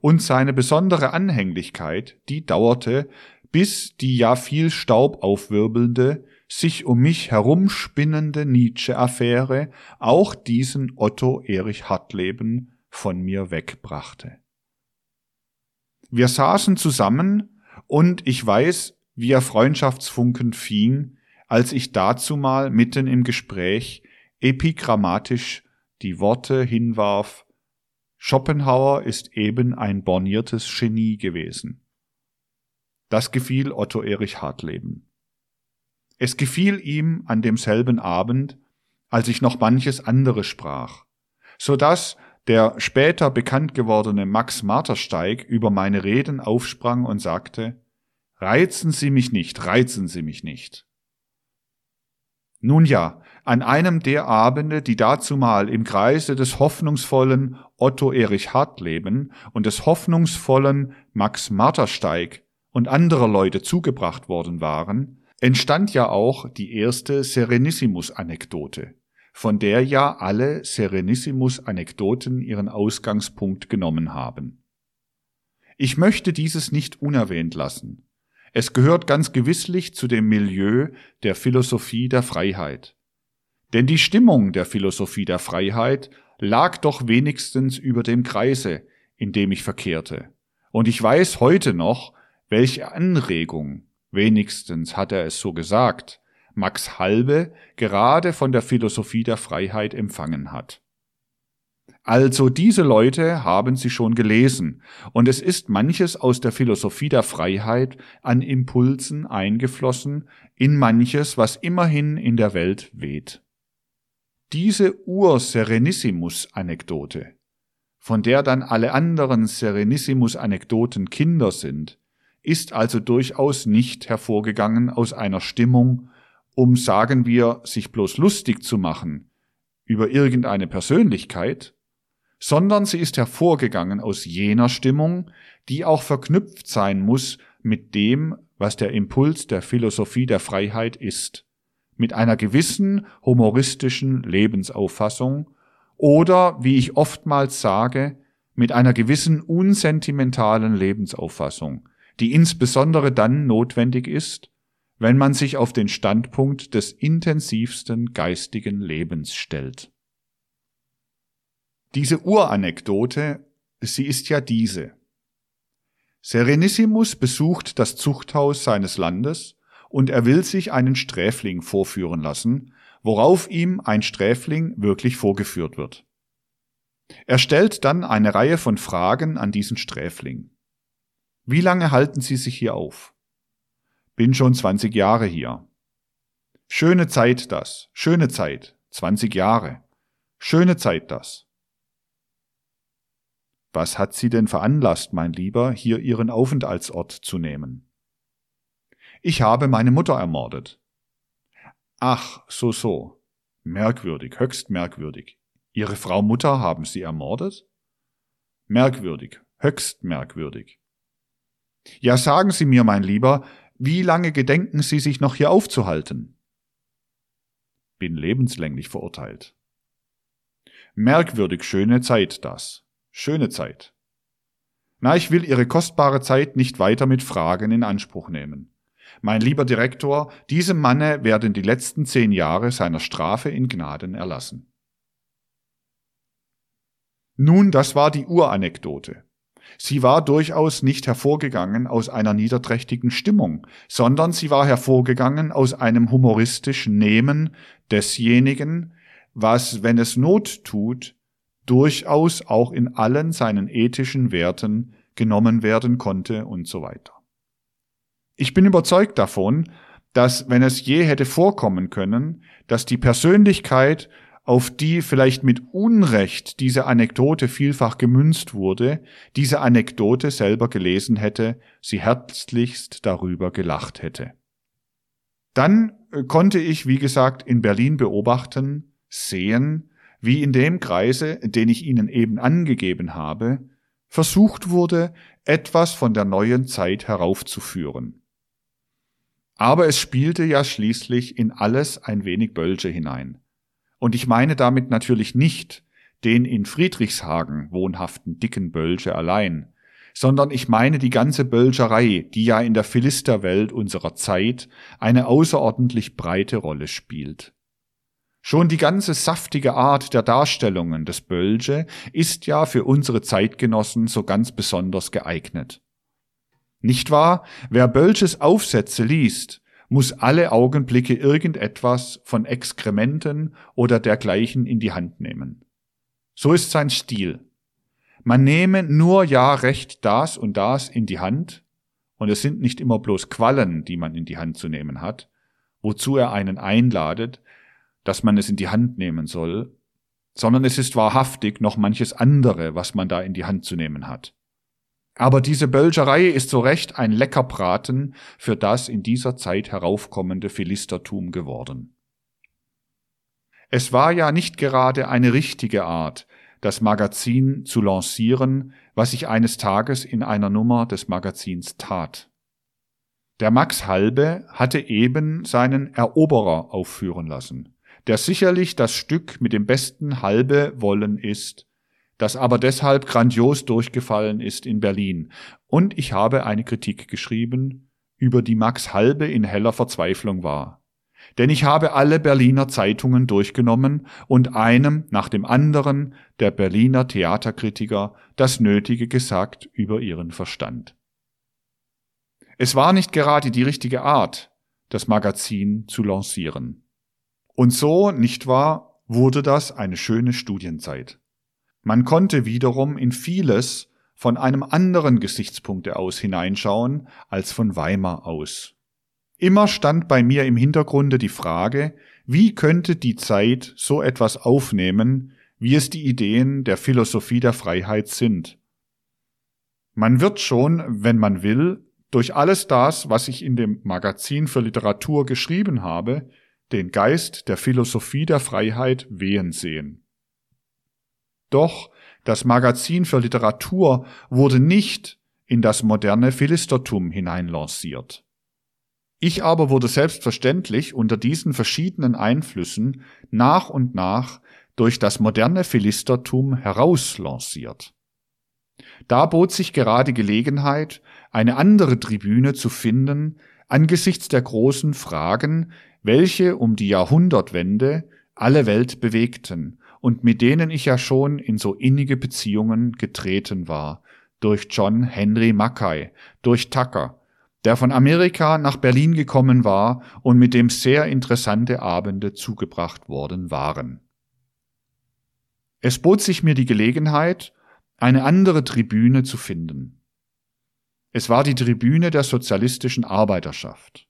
Und seine besondere Anhänglichkeit, die dauerte, bis die ja viel Staub aufwirbelnde, sich um mich herumspinnende Nietzsche-Affäre auch diesen Otto Erich Hartleben von mir wegbrachte. Wir saßen zusammen und ich weiß, wie er Freundschaftsfunken fing, als ich dazu mal mitten im Gespräch epigrammatisch die Worte hinwarf, Schopenhauer ist eben ein borniertes Genie gewesen. Das gefiel Otto Erich Hartleben. Es gefiel ihm an demselben Abend, als ich noch manches andere sprach, so dass der später bekannt gewordene Max Martersteig über meine Reden aufsprang und sagte, Reizen Sie mich nicht, reizen Sie mich nicht. Nun ja, an einem der Abende, die dazumal im Kreise des hoffnungsvollen Otto Erich Hartleben und des hoffnungsvollen Max Martersteig und anderer Leute zugebracht worden waren, entstand ja auch die erste Serenissimus-Anekdote von der ja alle Serenissimus-Anekdoten ihren Ausgangspunkt genommen haben. Ich möchte dieses nicht unerwähnt lassen. Es gehört ganz gewisslich zu dem Milieu der Philosophie der Freiheit. Denn die Stimmung der Philosophie der Freiheit lag doch wenigstens über dem Kreise, in dem ich verkehrte. Und ich weiß heute noch, welche Anregung, wenigstens hat er es so gesagt, Max Halbe gerade von der Philosophie der Freiheit empfangen hat. Also diese Leute haben sie schon gelesen, und es ist manches aus der Philosophie der Freiheit an Impulsen eingeflossen in manches, was immerhin in der Welt weht. Diese Ur-Serenissimus-Anekdote, von der dann alle anderen Serenissimus-Anekdoten Kinder sind, ist also durchaus nicht hervorgegangen aus einer Stimmung, um, sagen wir, sich bloß lustig zu machen über irgendeine Persönlichkeit, sondern sie ist hervorgegangen aus jener Stimmung, die auch verknüpft sein muss mit dem, was der Impuls der Philosophie der Freiheit ist, mit einer gewissen humoristischen Lebensauffassung oder, wie ich oftmals sage, mit einer gewissen unsentimentalen Lebensauffassung, die insbesondere dann notwendig ist, wenn man sich auf den Standpunkt des intensivsten geistigen Lebens stellt. Diese Uranekdote, sie ist ja diese. Serenissimus besucht das Zuchthaus seines Landes und er will sich einen Sträfling vorführen lassen, worauf ihm ein Sträfling wirklich vorgeführt wird. Er stellt dann eine Reihe von Fragen an diesen Sträfling. Wie lange halten Sie sich hier auf? Bin schon 20 Jahre hier. Schöne Zeit das, schöne Zeit, 20 Jahre. Schöne Zeit das. Was hat Sie denn veranlasst, mein Lieber, hier Ihren Aufenthaltsort zu nehmen? Ich habe meine Mutter ermordet. Ach, so, so. Merkwürdig, höchst merkwürdig. Ihre Frau Mutter haben Sie ermordet? Merkwürdig, höchst merkwürdig. Ja, sagen Sie mir, mein Lieber, wie lange gedenken Sie sich noch hier aufzuhalten? Bin lebenslänglich verurteilt. Merkwürdig schöne Zeit das. Schöne Zeit. Na, ich will Ihre kostbare Zeit nicht weiter mit Fragen in Anspruch nehmen. Mein lieber Direktor, diesem Manne werden die letzten zehn Jahre seiner Strafe in Gnaden erlassen. Nun, das war die Uranekdote. Sie war durchaus nicht hervorgegangen aus einer niederträchtigen Stimmung, sondern sie war hervorgegangen aus einem humoristischen Nehmen desjenigen, was, wenn es Not tut, durchaus auch in allen seinen ethischen Werten genommen werden konnte und so weiter. Ich bin überzeugt davon, dass wenn es je hätte vorkommen können, dass die Persönlichkeit, auf die vielleicht mit Unrecht diese Anekdote vielfach gemünzt wurde, diese Anekdote selber gelesen hätte, sie herzlichst darüber gelacht hätte. Dann äh, konnte ich, wie gesagt, in Berlin beobachten, sehen, wie in dem Kreise, den ich Ihnen eben angegeben habe, versucht wurde, etwas von der neuen Zeit heraufzuführen. Aber es spielte ja schließlich in alles ein wenig Bölsche hinein. Und ich meine damit natürlich nicht den in Friedrichshagen wohnhaften dicken Bölsche allein, sondern ich meine die ganze Bölscherei, die ja in der Philisterwelt unserer Zeit eine außerordentlich breite Rolle spielt. Schon die ganze saftige Art der Darstellungen des Bölsche ist ja für unsere Zeitgenossen so ganz besonders geeignet. Nicht wahr? Wer Bölsches Aufsätze liest, muss alle Augenblicke irgendetwas von Exkrementen oder dergleichen in die Hand nehmen. So ist sein Stil. Man nehme nur ja recht das und das in die Hand, und es sind nicht immer bloß Quallen, die man in die Hand zu nehmen hat, wozu er einen einladet, dass man es in die Hand nehmen soll, sondern es ist wahrhaftig noch manches andere, was man da in die Hand zu nehmen hat. Aber diese Bölscherei ist so recht ein Leckerbraten für das in dieser Zeit heraufkommende Philistertum geworden. Es war ja nicht gerade eine richtige Art, das Magazin zu lancieren, was ich eines Tages in einer Nummer des Magazins tat. Der Max Halbe hatte eben seinen Eroberer aufführen lassen der sicherlich das Stück mit dem besten halbe Wollen ist, das aber deshalb grandios durchgefallen ist in Berlin. Und ich habe eine Kritik geschrieben, über die Max Halbe in heller Verzweiflung war. Denn ich habe alle Berliner Zeitungen durchgenommen und einem nach dem anderen der Berliner Theaterkritiker das Nötige gesagt über ihren Verstand. Es war nicht gerade die richtige Art, das Magazin zu lancieren. Und so, nicht wahr, wurde das eine schöne Studienzeit. Man konnte wiederum in vieles von einem anderen Gesichtspunkte aus hineinschauen als von Weimar aus. Immer stand bei mir im Hintergrunde die Frage, wie könnte die Zeit so etwas aufnehmen, wie es die Ideen der Philosophie der Freiheit sind. Man wird schon, wenn man will, durch alles das, was ich in dem Magazin für Literatur geschrieben habe, den Geist der Philosophie der Freiheit wehen sehen. Doch das Magazin für Literatur wurde nicht in das moderne Philistertum hineinlanciert. Ich aber wurde selbstverständlich unter diesen verschiedenen Einflüssen nach und nach durch das moderne Philistertum herauslanciert. Da bot sich gerade Gelegenheit, eine andere Tribüne zu finden angesichts der großen Fragen, welche um die Jahrhundertwende alle Welt bewegten und mit denen ich ja schon in so innige Beziehungen getreten war, durch John Henry Mackay, durch Tucker, der von Amerika nach Berlin gekommen war und mit dem sehr interessante Abende zugebracht worden waren. Es bot sich mir die Gelegenheit, eine andere Tribüne zu finden. Es war die Tribüne der sozialistischen Arbeiterschaft.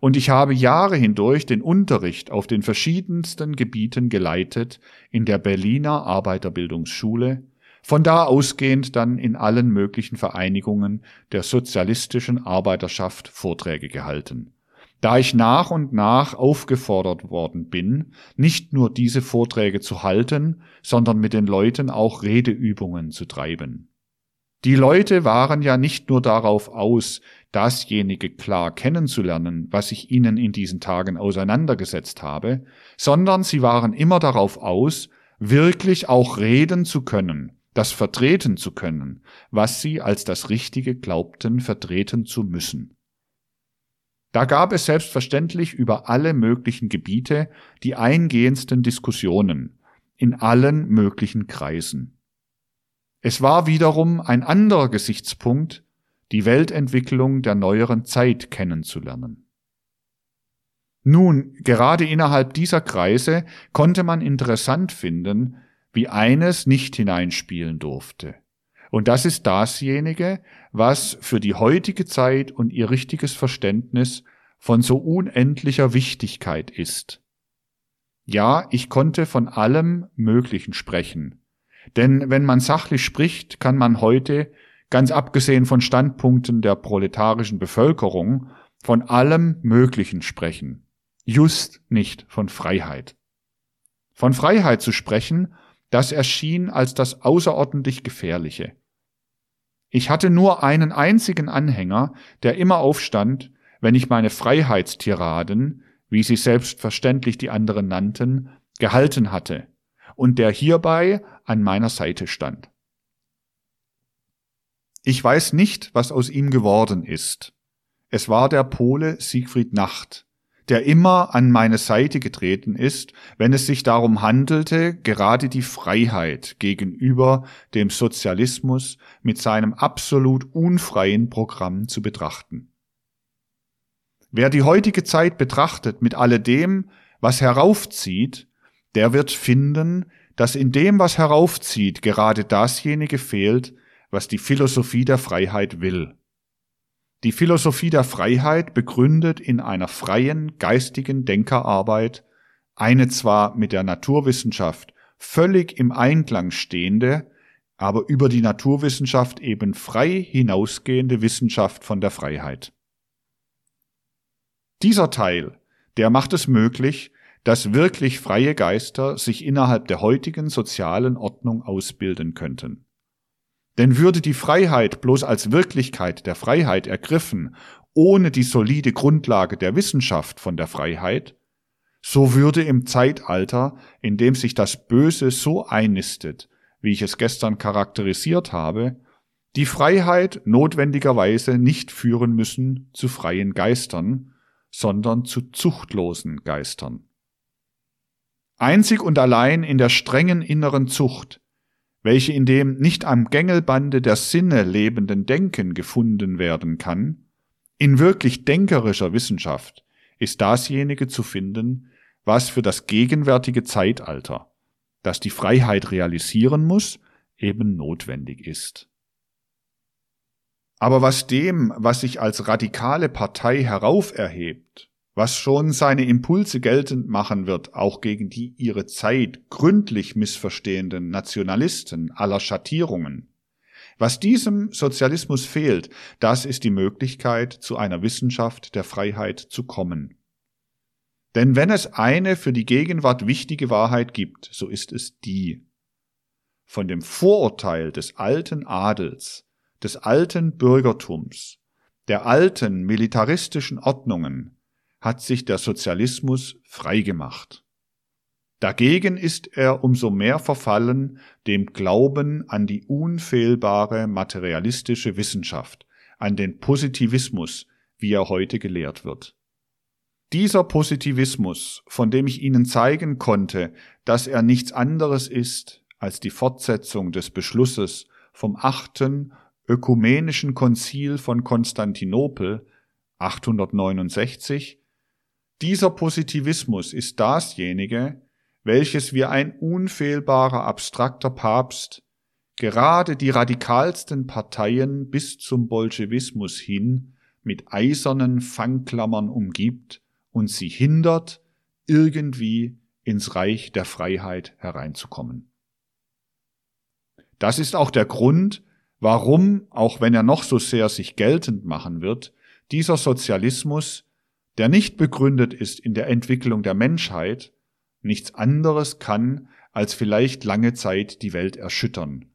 Und ich habe Jahre hindurch den Unterricht auf den verschiedensten Gebieten geleitet in der Berliner Arbeiterbildungsschule, von da ausgehend dann in allen möglichen Vereinigungen der sozialistischen Arbeiterschaft Vorträge gehalten da ich nach und nach aufgefordert worden bin, nicht nur diese Vorträge zu halten, sondern mit den Leuten auch Redeübungen zu treiben. Die Leute waren ja nicht nur darauf aus, dasjenige klar kennenzulernen, was ich ihnen in diesen Tagen auseinandergesetzt habe, sondern sie waren immer darauf aus, wirklich auch reden zu können, das vertreten zu können, was sie als das Richtige glaubten vertreten zu müssen. Da gab es selbstverständlich über alle möglichen Gebiete die eingehendsten Diskussionen in allen möglichen Kreisen. Es war wiederum ein anderer Gesichtspunkt, die Weltentwicklung der neueren Zeit kennenzulernen. Nun, gerade innerhalb dieser Kreise konnte man interessant finden, wie eines nicht hineinspielen durfte. Und das ist dasjenige, was für die heutige Zeit und ihr richtiges Verständnis von so unendlicher Wichtigkeit ist. Ja, ich konnte von allem Möglichen sprechen. Denn wenn man sachlich spricht, kann man heute, ganz abgesehen von Standpunkten der proletarischen Bevölkerung, von allem Möglichen sprechen. Just nicht von Freiheit. Von Freiheit zu sprechen, das erschien als das außerordentlich Gefährliche. Ich hatte nur einen einzigen Anhänger, der immer aufstand, wenn ich meine Freiheitstiraden, wie sie selbstverständlich die anderen nannten, gehalten hatte, und der hierbei an meiner Seite stand. Ich weiß nicht, was aus ihm geworden ist. Es war der Pole Siegfried Nacht, der immer an meine Seite getreten ist, wenn es sich darum handelte, gerade die Freiheit gegenüber dem Sozialismus mit seinem absolut unfreien Programm zu betrachten. Wer die heutige Zeit betrachtet mit alledem, was heraufzieht, der wird finden, dass in dem, was heraufzieht, gerade dasjenige fehlt, was die Philosophie der Freiheit will. Die Philosophie der Freiheit begründet in einer freien geistigen Denkerarbeit eine zwar mit der Naturwissenschaft völlig im Einklang stehende, aber über die Naturwissenschaft eben frei hinausgehende Wissenschaft von der Freiheit. Dieser Teil, der macht es möglich, dass wirklich freie Geister sich innerhalb der heutigen sozialen Ordnung ausbilden könnten. Denn würde die Freiheit bloß als Wirklichkeit der Freiheit ergriffen, ohne die solide Grundlage der Wissenschaft von der Freiheit, so würde im Zeitalter, in dem sich das Böse so einnistet, wie ich es gestern charakterisiert habe, die Freiheit notwendigerweise nicht führen müssen zu freien Geistern, sondern zu zuchtlosen Geistern. Einzig und allein in der strengen inneren Zucht welche in dem nicht am Gängelbande der Sinne lebenden Denken gefunden werden kann, In wirklich denkerischer Wissenschaft ist dasjenige zu finden, was für das gegenwärtige Zeitalter, das die Freiheit realisieren muss, eben notwendig ist. Aber was dem, was sich als radikale Partei herauferhebt, was schon seine Impulse geltend machen wird, auch gegen die ihre Zeit gründlich missverstehenden Nationalisten aller Schattierungen, was diesem Sozialismus fehlt, das ist die Möglichkeit, zu einer Wissenschaft der Freiheit zu kommen. Denn wenn es eine für die Gegenwart wichtige Wahrheit gibt, so ist es die. Von dem Vorurteil des alten Adels, des alten Bürgertums, der alten militaristischen Ordnungen hat sich der Sozialismus freigemacht. Dagegen ist er umso mehr verfallen dem Glauben an die unfehlbare materialistische Wissenschaft, an den Positivismus, wie er heute gelehrt wird. Dieser Positivismus, von dem ich Ihnen zeigen konnte, dass er nichts anderes ist als die Fortsetzung des Beschlusses vom achten ökumenischen Konzil von Konstantinopel 869, dieser Positivismus ist dasjenige, welches wie ein unfehlbarer abstrakter Papst gerade die radikalsten Parteien bis zum Bolschewismus hin mit eisernen Fangklammern umgibt und sie hindert, irgendwie ins Reich der Freiheit hereinzukommen. Das ist auch der Grund, warum, auch wenn er noch so sehr sich geltend machen wird, dieser Sozialismus, der nicht begründet ist in der Entwicklung der Menschheit, nichts anderes kann, als vielleicht lange Zeit die Welt erschüttern,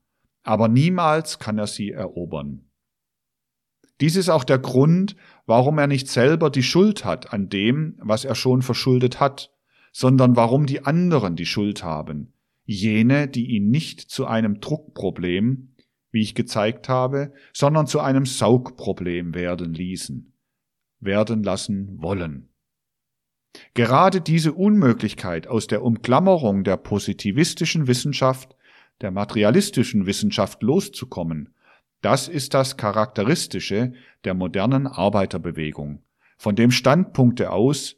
aber niemals kann er sie erobern. Dies ist auch der Grund, warum er nicht selber die Schuld hat an dem, was er schon verschuldet hat, sondern warum die anderen die Schuld haben, jene, die ihn nicht zu einem Druckproblem, wie ich gezeigt habe, sondern zu einem Saugproblem werden ließen, werden lassen wollen. Gerade diese Unmöglichkeit aus der Umklammerung der positivistischen Wissenschaft, der materialistischen Wissenschaft loszukommen, das ist das Charakteristische der modernen Arbeiterbewegung, von dem Standpunkte aus,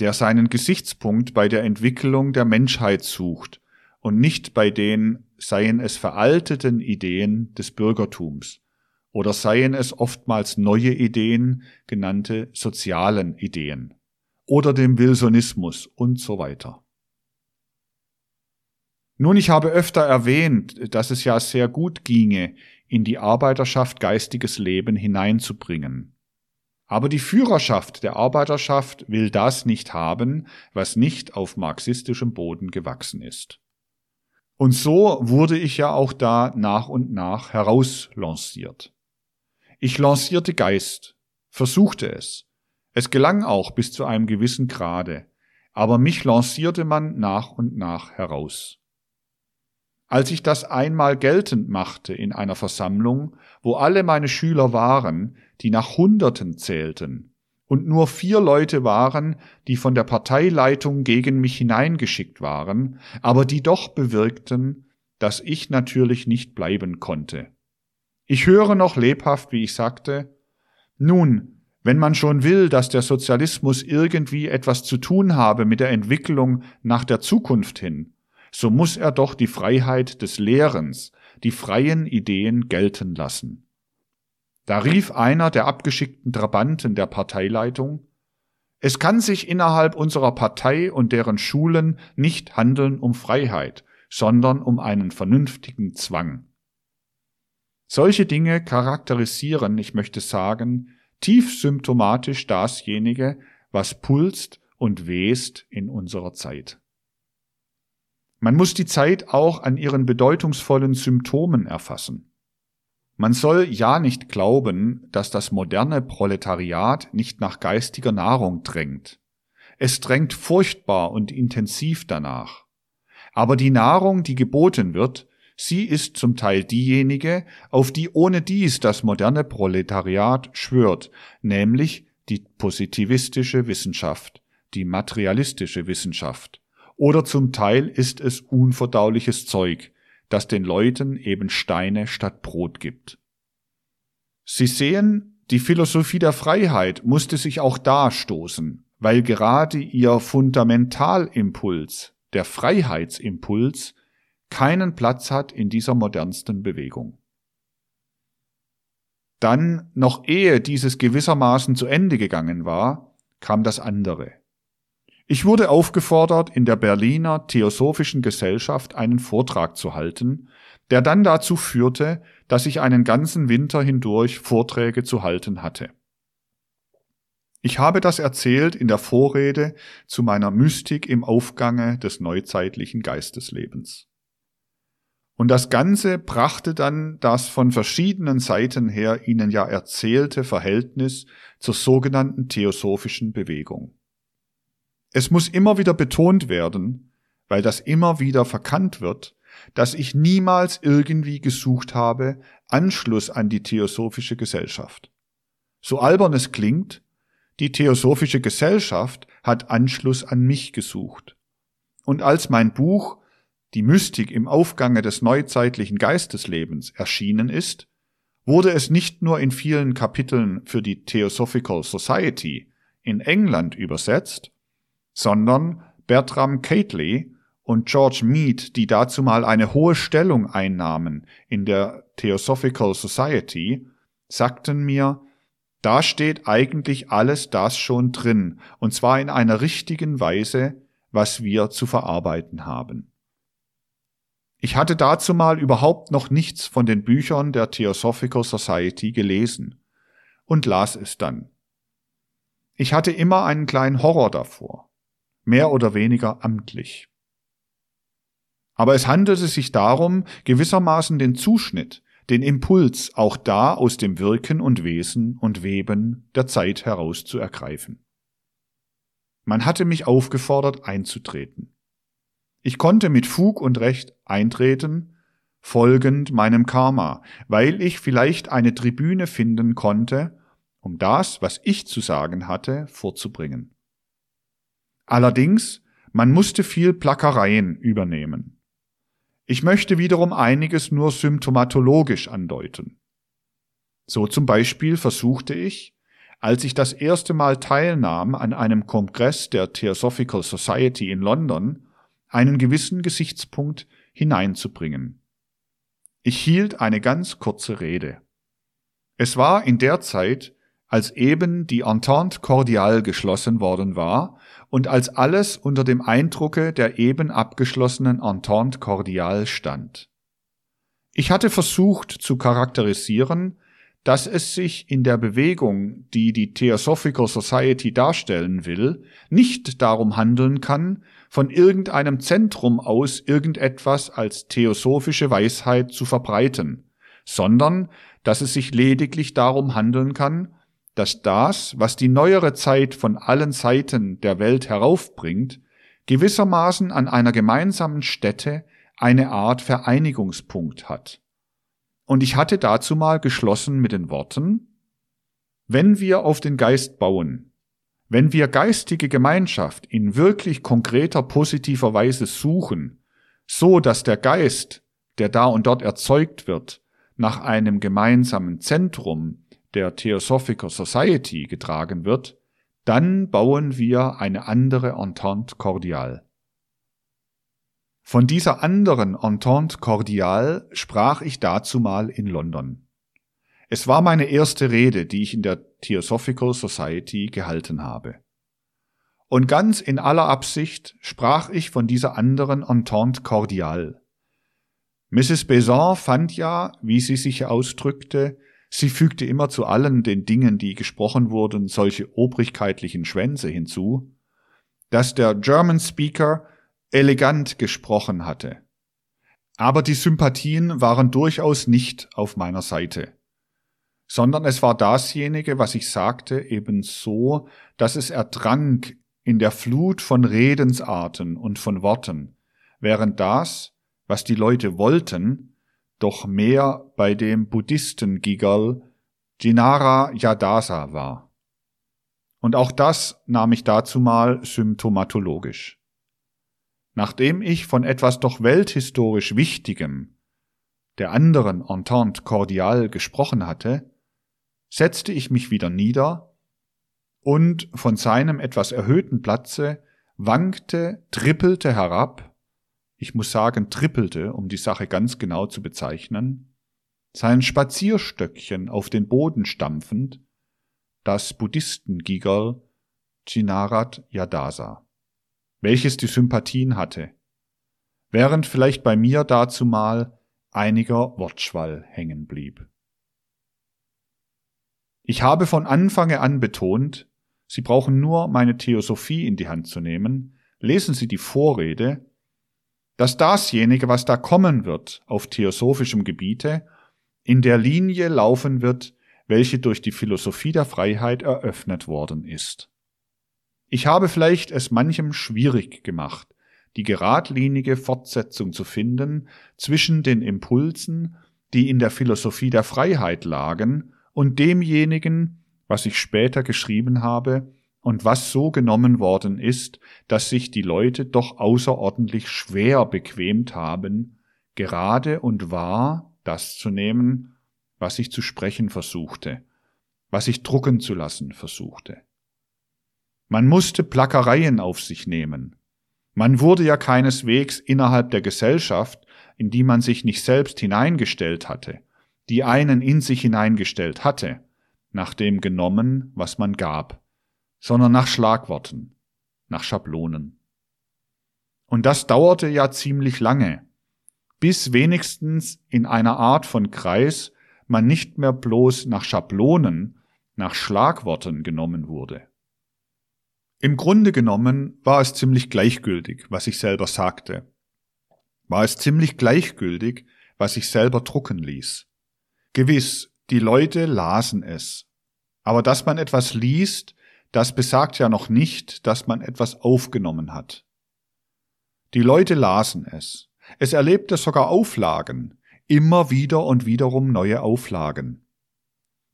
der seinen Gesichtspunkt bei der Entwicklung der Menschheit sucht und nicht bei den, seien es veralteten Ideen des Bürgertums oder seien es oftmals neue Ideen, genannte sozialen Ideen oder dem Wilsonismus und so weiter. Nun, ich habe öfter erwähnt, dass es ja sehr gut ginge, in die Arbeiterschaft geistiges Leben hineinzubringen. Aber die Führerschaft der Arbeiterschaft will das nicht haben, was nicht auf marxistischem Boden gewachsen ist. Und so wurde ich ja auch da nach und nach herauslanciert. Ich lancierte Geist, versuchte es, es gelang auch bis zu einem gewissen Grade, aber mich lancierte man nach und nach heraus. Als ich das einmal geltend machte in einer Versammlung, wo alle meine Schüler waren, die nach Hunderten zählten, und nur vier Leute waren, die von der Parteileitung gegen mich hineingeschickt waren, aber die doch bewirkten, dass ich natürlich nicht bleiben konnte. Ich höre noch lebhaft, wie ich sagte, nun, wenn man schon will, dass der Sozialismus irgendwie etwas zu tun habe mit der Entwicklung nach der Zukunft hin, so muss er doch die Freiheit des Lehrens, die freien Ideen gelten lassen. Da rief einer der abgeschickten Trabanten der Parteileitung Es kann sich innerhalb unserer Partei und deren Schulen nicht handeln um Freiheit, sondern um einen vernünftigen Zwang. Solche Dinge charakterisieren, ich möchte sagen, tief symptomatisch dasjenige, was pulst und west in unserer Zeit. Man muss die Zeit auch an ihren bedeutungsvollen Symptomen erfassen. Man soll ja nicht glauben, dass das moderne Proletariat nicht nach geistiger Nahrung drängt. Es drängt furchtbar und intensiv danach. Aber die Nahrung, die geboten wird, Sie ist zum Teil diejenige, auf die ohne dies das moderne Proletariat schwört, nämlich die positivistische Wissenschaft, die materialistische Wissenschaft. Oder zum Teil ist es unverdauliches Zeug, das den Leuten eben Steine statt Brot gibt. Sie sehen, die Philosophie der Freiheit musste sich auch da stoßen, weil gerade ihr Fundamentalimpuls, der Freiheitsimpuls, keinen Platz hat in dieser modernsten Bewegung. Dann, noch ehe dieses gewissermaßen zu Ende gegangen war, kam das andere. Ich wurde aufgefordert, in der Berliner Theosophischen Gesellschaft einen Vortrag zu halten, der dann dazu führte, dass ich einen ganzen Winter hindurch Vorträge zu halten hatte. Ich habe das erzählt in der Vorrede zu meiner Mystik im Aufgange des neuzeitlichen Geisteslebens. Und das Ganze brachte dann das von verschiedenen Seiten her Ihnen ja erzählte Verhältnis zur sogenannten theosophischen Bewegung. Es muss immer wieder betont werden, weil das immer wieder verkannt wird, dass ich niemals irgendwie gesucht habe, Anschluss an die theosophische Gesellschaft. So albern es klingt, die theosophische Gesellschaft hat Anschluss an mich gesucht. Und als mein Buch Die Mystik im Aufgange des neuzeitlichen Geisteslebens erschienen ist, wurde es nicht nur in vielen Kapiteln für die Theosophical Society in England übersetzt, sondern Bertram Cately und George Mead, die dazu mal eine hohe Stellung einnahmen in der Theosophical Society, sagten mir, da steht eigentlich alles das schon drin, und zwar in einer richtigen Weise, was wir zu verarbeiten haben. Ich hatte dazu mal überhaupt noch nichts von den Büchern der Theosophical Society gelesen und las es dann. Ich hatte immer einen kleinen Horror davor, mehr oder weniger amtlich. Aber es handelte sich darum, gewissermaßen den Zuschnitt, den Impuls auch da aus dem Wirken und Wesen und Weben der Zeit heraus zu ergreifen. Man hatte mich aufgefordert einzutreten. Ich konnte mit Fug und Recht eintreten, folgend meinem Karma, weil ich vielleicht eine Tribüne finden konnte, um das, was ich zu sagen hatte, vorzubringen. Allerdings, man musste viel Plackereien übernehmen. Ich möchte wiederum einiges nur symptomatologisch andeuten. So zum Beispiel versuchte ich, als ich das erste Mal teilnahm an einem Kongress der Theosophical Society in London, einen gewissen Gesichtspunkt hineinzubringen. Ich hielt eine ganz kurze Rede. Es war in der Zeit, als eben die Entente Cordiale geschlossen worden war und als alles unter dem Eindrucke der eben abgeschlossenen Entente Cordiale stand. Ich hatte versucht zu charakterisieren, dass es sich in der Bewegung, die die Theosophical Society darstellen will, nicht darum handeln kann, von irgendeinem Zentrum aus irgendetwas als theosophische Weisheit zu verbreiten, sondern dass es sich lediglich darum handeln kann, dass das, was die neuere Zeit von allen Seiten der Welt heraufbringt, gewissermaßen an einer gemeinsamen Stätte eine Art Vereinigungspunkt hat. Und ich hatte dazu mal geschlossen mit den Worten, wenn wir auf den Geist bauen, wenn wir geistige Gemeinschaft in wirklich konkreter positiver Weise suchen, so dass der Geist, der da und dort erzeugt wird, nach einem gemeinsamen Zentrum, der Theosophical Society getragen wird, dann bauen wir eine andere Entente Cordiale. Von dieser anderen Entente Cordiale sprach ich dazu mal in London. Es war meine erste Rede, die ich in der Theosophical Society gehalten habe. Und ganz in aller Absicht sprach ich von dieser anderen Entente Cordiale. Mrs. Besant fand ja, wie sie sich ausdrückte, Sie fügte immer zu allen den Dingen, die gesprochen wurden, solche obrigkeitlichen Schwänze hinzu, dass der German Speaker elegant gesprochen hatte. Aber die Sympathien waren durchaus nicht auf meiner Seite, sondern es war dasjenige, was ich sagte, eben so, dass es ertrank in der Flut von Redensarten und von Worten, während das, was die Leute wollten, doch mehr bei dem Buddhisten-Gigerl Jinara Yadasa war. Und auch das nahm ich dazu mal symptomatologisch. Nachdem ich von etwas doch welthistorisch Wichtigem, der anderen Entente Cordiale gesprochen hatte, setzte ich mich wieder nieder und von seinem etwas erhöhten Platze wankte, trippelte herab, ich muss sagen trippelte, um die Sache ganz genau zu bezeichnen, sein Spazierstöckchen auf den Boden stampfend, das Buddhistengigerl Chinarat Yadasa, welches die Sympathien hatte, während vielleicht bei mir dazumal einiger Wortschwall hängen blieb. Ich habe von Anfange an betont, Sie brauchen nur meine Theosophie in die Hand zu nehmen, lesen Sie die Vorrede, dass dasjenige, was da kommen wird auf theosophischem Gebiete, in der Linie laufen wird, welche durch die Philosophie der Freiheit eröffnet worden ist. Ich habe vielleicht es manchem schwierig gemacht, die geradlinige Fortsetzung zu finden zwischen den Impulsen, die in der Philosophie der Freiheit lagen, und demjenigen, was ich später geschrieben habe und was so genommen worden ist, dass sich die Leute doch außerordentlich schwer bequemt haben, gerade und wahr das zu nehmen, was ich zu sprechen versuchte, was ich drucken zu lassen versuchte. Man musste Plackereien auf sich nehmen. Man wurde ja keineswegs innerhalb der Gesellschaft, in die man sich nicht selbst hineingestellt hatte, die einen in sich hineingestellt hatte, nach dem genommen, was man gab, sondern nach Schlagworten, nach Schablonen. Und das dauerte ja ziemlich lange, bis wenigstens in einer Art von Kreis man nicht mehr bloß nach Schablonen, nach Schlagworten genommen wurde. Im Grunde genommen war es ziemlich gleichgültig, was ich selber sagte. War es ziemlich gleichgültig, was ich selber drucken ließ. Gewiss, die Leute lasen es, aber dass man etwas liest, das besagt ja noch nicht, dass man etwas aufgenommen hat. Die Leute lasen es. Es erlebte sogar Auflagen, immer wieder und wiederum neue Auflagen.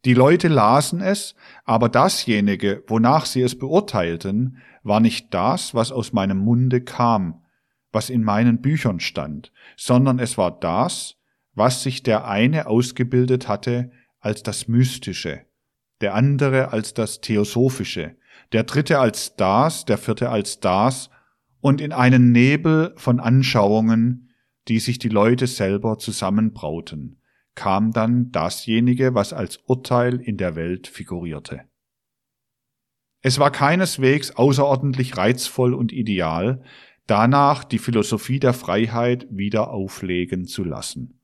Die Leute lasen es, aber dasjenige, wonach sie es beurteilten, war nicht das, was aus meinem Munde kam, was in meinen Büchern stand, sondern es war das, was sich der eine ausgebildet hatte als das Mystische, der andere als das Theosophische, der dritte als das, der vierte als das und in einen Nebel von Anschauungen, die sich die Leute selber zusammenbrauten, kam dann dasjenige, was als Urteil in der Welt figurierte. Es war keineswegs außerordentlich reizvoll und ideal, danach die Philosophie der Freiheit wieder auflegen zu lassen.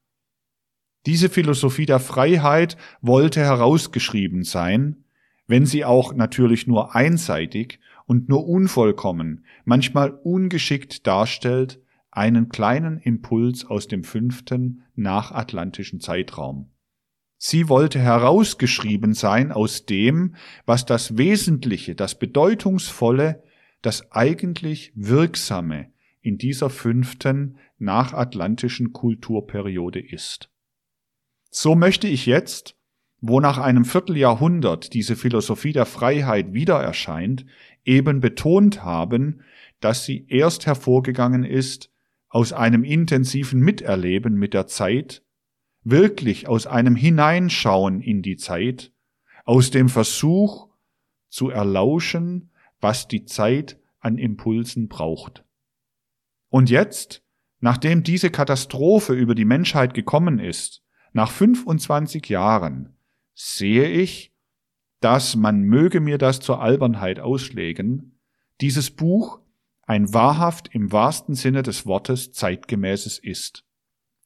Diese Philosophie der Freiheit wollte herausgeschrieben sein, wenn sie auch natürlich nur einseitig und nur unvollkommen, manchmal ungeschickt darstellt, einen kleinen Impuls aus dem fünften nachatlantischen Zeitraum. Sie wollte herausgeschrieben sein aus dem, was das Wesentliche, das Bedeutungsvolle, das eigentlich Wirksame in dieser fünften nachatlantischen Kulturperiode ist. So möchte ich jetzt, wo nach einem Vierteljahrhundert diese Philosophie der Freiheit wieder erscheint, eben betont haben, dass sie erst hervorgegangen ist aus einem intensiven Miterleben mit der Zeit, wirklich aus einem Hineinschauen in die Zeit, aus dem Versuch zu erlauschen, was die Zeit an Impulsen braucht. Und jetzt, nachdem diese Katastrophe über die Menschheit gekommen ist, nach 25 Jahren sehe ich, dass man möge mir das zur Albernheit auslegen, dieses Buch ein wahrhaft im wahrsten Sinne des Wortes zeitgemäßes ist.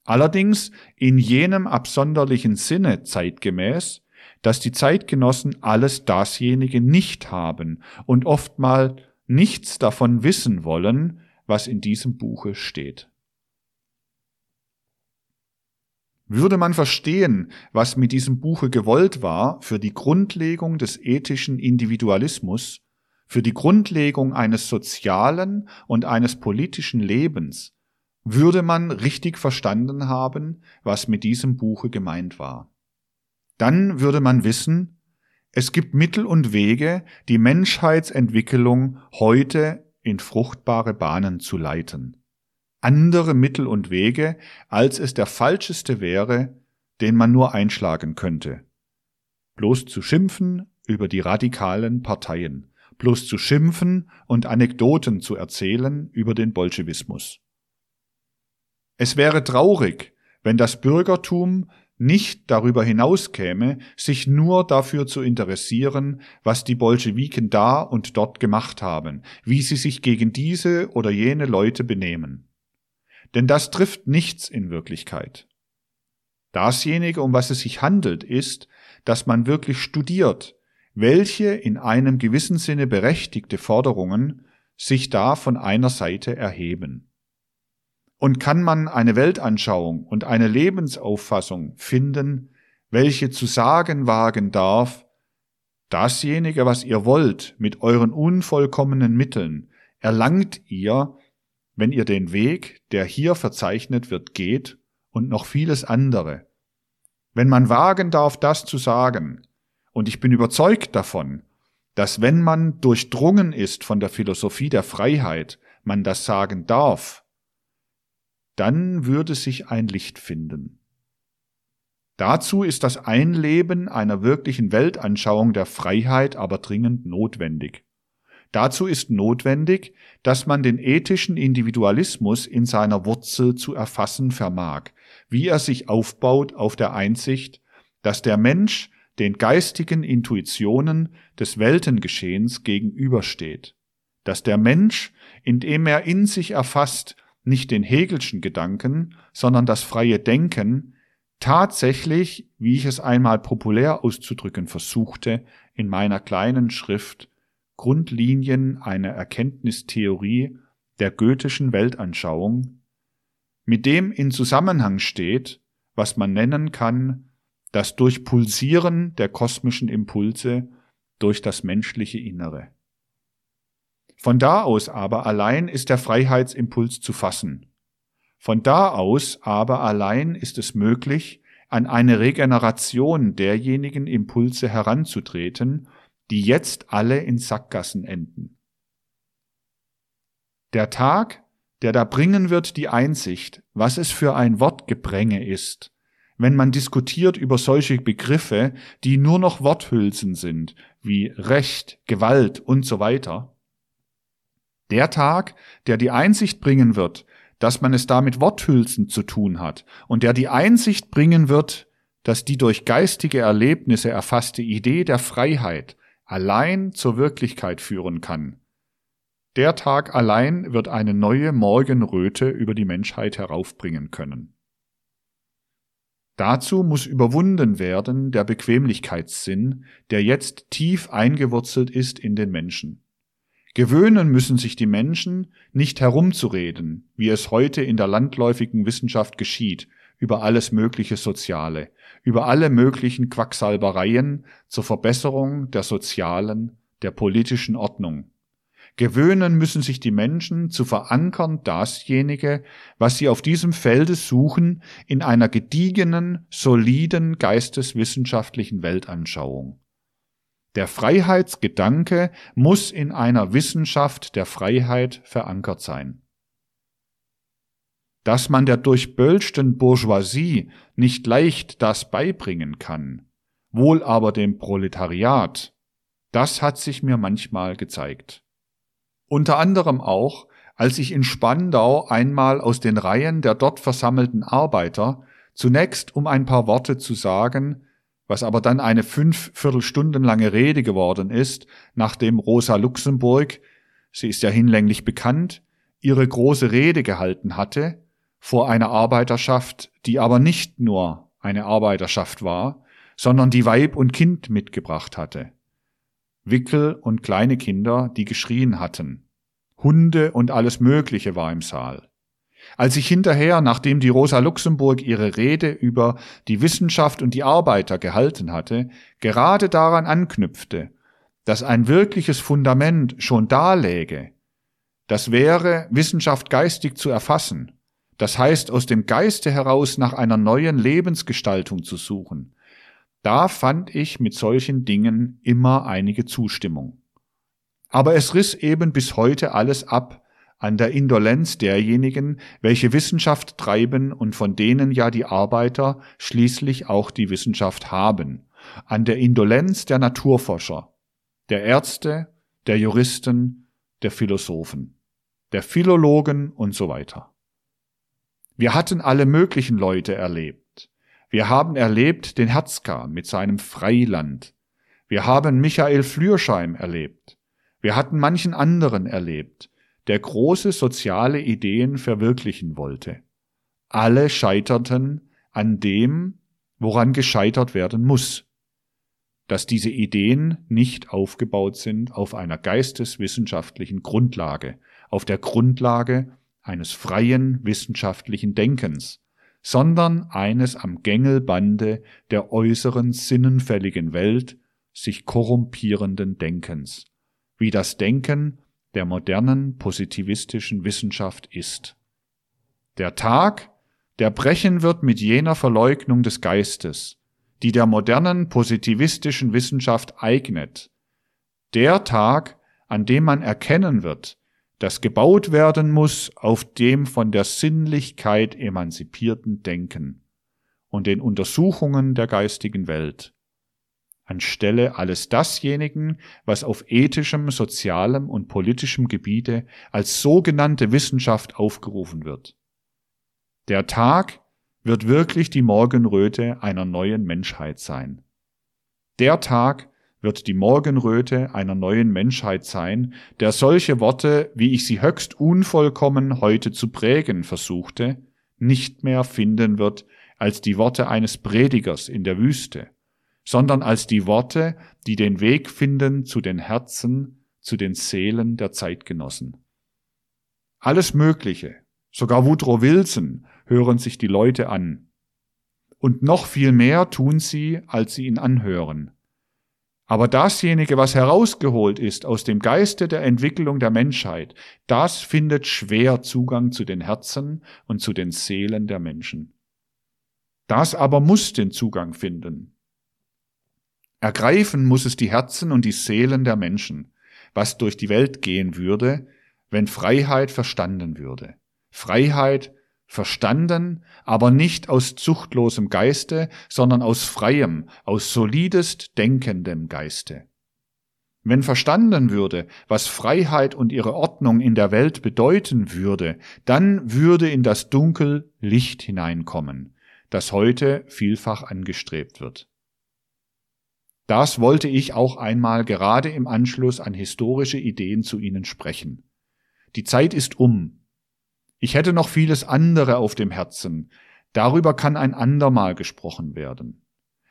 Allerdings in jenem absonderlichen Sinne zeitgemäß, dass die Zeitgenossen alles dasjenige nicht haben und oftmal nichts davon wissen wollen, was in diesem Buche steht. Würde man verstehen, was mit diesem Buche gewollt war für die Grundlegung des ethischen Individualismus, für die Grundlegung eines sozialen und eines politischen Lebens, würde man richtig verstanden haben, was mit diesem Buche gemeint war. Dann würde man wissen, es gibt Mittel und Wege, die Menschheitsentwicklung heute in fruchtbare Bahnen zu leiten andere Mittel und Wege, als es der falscheste wäre, den man nur einschlagen könnte. bloß zu schimpfen über die radikalen Parteien, bloß zu schimpfen und Anekdoten zu erzählen über den Bolschewismus. Es wäre traurig, wenn das Bürgertum nicht darüber hinauskäme, sich nur dafür zu interessieren, was die Bolschewiken da und dort gemacht haben, wie sie sich gegen diese oder jene Leute benehmen. Denn das trifft nichts in Wirklichkeit. Dasjenige, um was es sich handelt, ist, dass man wirklich studiert, welche in einem gewissen Sinne berechtigte Forderungen sich da von einer Seite erheben. Und kann man eine Weltanschauung und eine Lebensauffassung finden, welche zu sagen wagen darf, dasjenige, was ihr wollt, mit euren unvollkommenen Mitteln, erlangt ihr, wenn ihr den Weg, der hier verzeichnet wird, geht und noch vieles andere. Wenn man wagen darf, das zu sagen, und ich bin überzeugt davon, dass wenn man durchdrungen ist von der Philosophie der Freiheit, man das sagen darf, dann würde sich ein Licht finden. Dazu ist das Einleben einer wirklichen Weltanschauung der Freiheit aber dringend notwendig. Dazu ist notwendig, dass man den ethischen Individualismus in seiner Wurzel zu erfassen vermag, wie er sich aufbaut auf der Einsicht, dass der Mensch den geistigen Intuitionen des Weltengeschehens gegenübersteht, dass der Mensch, indem er in sich erfasst, nicht den Hegelschen Gedanken, sondern das freie Denken tatsächlich, wie ich es einmal populär auszudrücken versuchte, in meiner kleinen Schrift Grundlinien einer Erkenntnistheorie der goethischen Weltanschauung, mit dem in Zusammenhang steht, was man nennen kann, das Durchpulsieren der kosmischen Impulse durch das menschliche Innere. Von da aus aber allein ist der Freiheitsimpuls zu fassen. Von da aus aber allein ist es möglich, an eine Regeneration derjenigen Impulse heranzutreten, die jetzt alle in Sackgassen enden. Der Tag, der da bringen wird die Einsicht, was es für ein Wortgepränge ist, wenn man diskutiert über solche Begriffe, die nur noch Worthülsen sind, wie Recht, Gewalt und so weiter, der Tag, der die Einsicht bringen wird, dass man es da mit Worthülsen zu tun hat und der die Einsicht bringen wird, dass die durch geistige Erlebnisse erfasste Idee der Freiheit allein zur Wirklichkeit führen kann. Der Tag allein wird eine neue Morgenröte über die Menschheit heraufbringen können. Dazu muss überwunden werden der Bequemlichkeitssinn, der jetzt tief eingewurzelt ist in den Menschen. Gewöhnen müssen sich die Menschen, nicht herumzureden, wie es heute in der landläufigen Wissenschaft geschieht, über alles mögliche Soziale, über alle möglichen Quacksalbereien zur Verbesserung der sozialen, der politischen Ordnung. Gewöhnen müssen sich die Menschen zu verankern dasjenige, was sie auf diesem Felde suchen, in einer gediegenen, soliden geisteswissenschaftlichen Weltanschauung. Der Freiheitsgedanke muss in einer Wissenschaft der Freiheit verankert sein. Dass man der durchbölschten Bourgeoisie nicht leicht das beibringen kann, wohl aber dem Proletariat, das hat sich mir manchmal gezeigt. Unter anderem auch, als ich in Spandau einmal aus den Reihen der dort versammelten Arbeiter zunächst um ein paar Worte zu sagen, was aber dann eine fünf Viertelstunden lange Rede geworden ist, nachdem Rosa Luxemburg, sie ist ja hinlänglich bekannt, ihre große Rede gehalten hatte, vor einer Arbeiterschaft, die aber nicht nur eine Arbeiterschaft war, sondern die Weib und Kind mitgebracht hatte. Wickel und kleine Kinder, die geschrien hatten. Hunde und alles Mögliche war im Saal. Als ich hinterher, nachdem die Rosa Luxemburg ihre Rede über die Wissenschaft und die Arbeiter gehalten hatte, gerade daran anknüpfte, dass ein wirkliches Fundament schon da läge, das wäre, Wissenschaft geistig zu erfassen, das heißt aus dem Geiste heraus nach einer neuen Lebensgestaltung zu suchen, da fand ich mit solchen Dingen immer einige Zustimmung. Aber es riss eben bis heute alles ab, an der Indolenz derjenigen, welche Wissenschaft treiben und von denen ja die Arbeiter schließlich auch die Wissenschaft haben an der Indolenz der Naturforscher, der Ärzte, der Juristen, der Philosophen, der Philologen und so weiter. Wir hatten alle möglichen Leute erlebt. Wir haben erlebt den Herzka mit seinem Freiland. Wir haben Michael Flürsheim erlebt. Wir hatten manchen anderen erlebt, der große soziale Ideen verwirklichen wollte. Alle scheiterten an dem, woran gescheitert werden muss, dass diese Ideen nicht aufgebaut sind auf einer geisteswissenschaftlichen Grundlage, auf der Grundlage eines freien wissenschaftlichen Denkens, sondern eines am Gängelbande der äußeren sinnenfälligen Welt sich korrumpierenden Denkens, wie das Denken der modernen positivistischen Wissenschaft ist. Der Tag, der brechen wird mit jener Verleugnung des Geistes, die der modernen positivistischen Wissenschaft eignet, der Tag, an dem man erkennen wird, dass gebaut werden muss auf dem von der Sinnlichkeit emanzipierten Denken und den Untersuchungen der geistigen Welt, anstelle alles dasjenigen, was auf ethischem, sozialem und politischem Gebiete als sogenannte Wissenschaft aufgerufen wird. Der Tag wird wirklich die Morgenröte einer neuen Menschheit sein. Der Tag wird die Morgenröte einer neuen Menschheit sein, der solche Worte, wie ich sie höchst unvollkommen heute zu prägen versuchte, nicht mehr finden wird als die Worte eines Predigers in der Wüste, sondern als die Worte, die den Weg finden zu den Herzen, zu den Seelen der Zeitgenossen. Alles Mögliche, sogar Woodrow Wilson, hören sich die Leute an. Und noch viel mehr tun sie, als sie ihn anhören. Aber dasjenige, was herausgeholt ist aus dem Geiste der Entwicklung der Menschheit, das findet schwer Zugang zu den Herzen und zu den Seelen der Menschen. Das aber muss den Zugang finden. Ergreifen muss es die Herzen und die Seelen der Menschen, was durch die Welt gehen würde, wenn Freiheit verstanden würde. Freiheit verstanden, aber nicht aus zuchtlosem Geiste, sondern aus freiem, aus solidest denkendem Geiste. Wenn verstanden würde, was Freiheit und ihre Ordnung in der Welt bedeuten würde, dann würde in das Dunkel Licht hineinkommen, das heute vielfach angestrebt wird. Das wollte ich auch einmal gerade im Anschluss an historische Ideen zu Ihnen sprechen. Die Zeit ist um, ich hätte noch vieles andere auf dem Herzen. Darüber kann ein andermal gesprochen werden.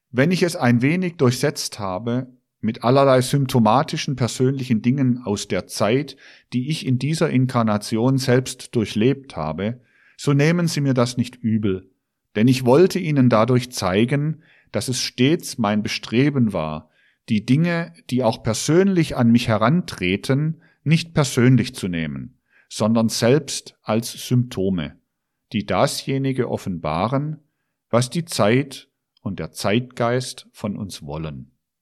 Wenn ich es ein wenig durchsetzt habe, mit allerlei symptomatischen persönlichen Dingen aus der Zeit, die ich in dieser Inkarnation selbst durchlebt habe, so nehmen Sie mir das nicht übel, denn ich wollte Ihnen dadurch zeigen, dass es stets mein Bestreben war, die Dinge, die auch persönlich an mich herantreten, nicht persönlich zu nehmen, sondern selbst als Symptome, die dasjenige offenbaren, was die Zeit und der Zeitgeist von uns wollen.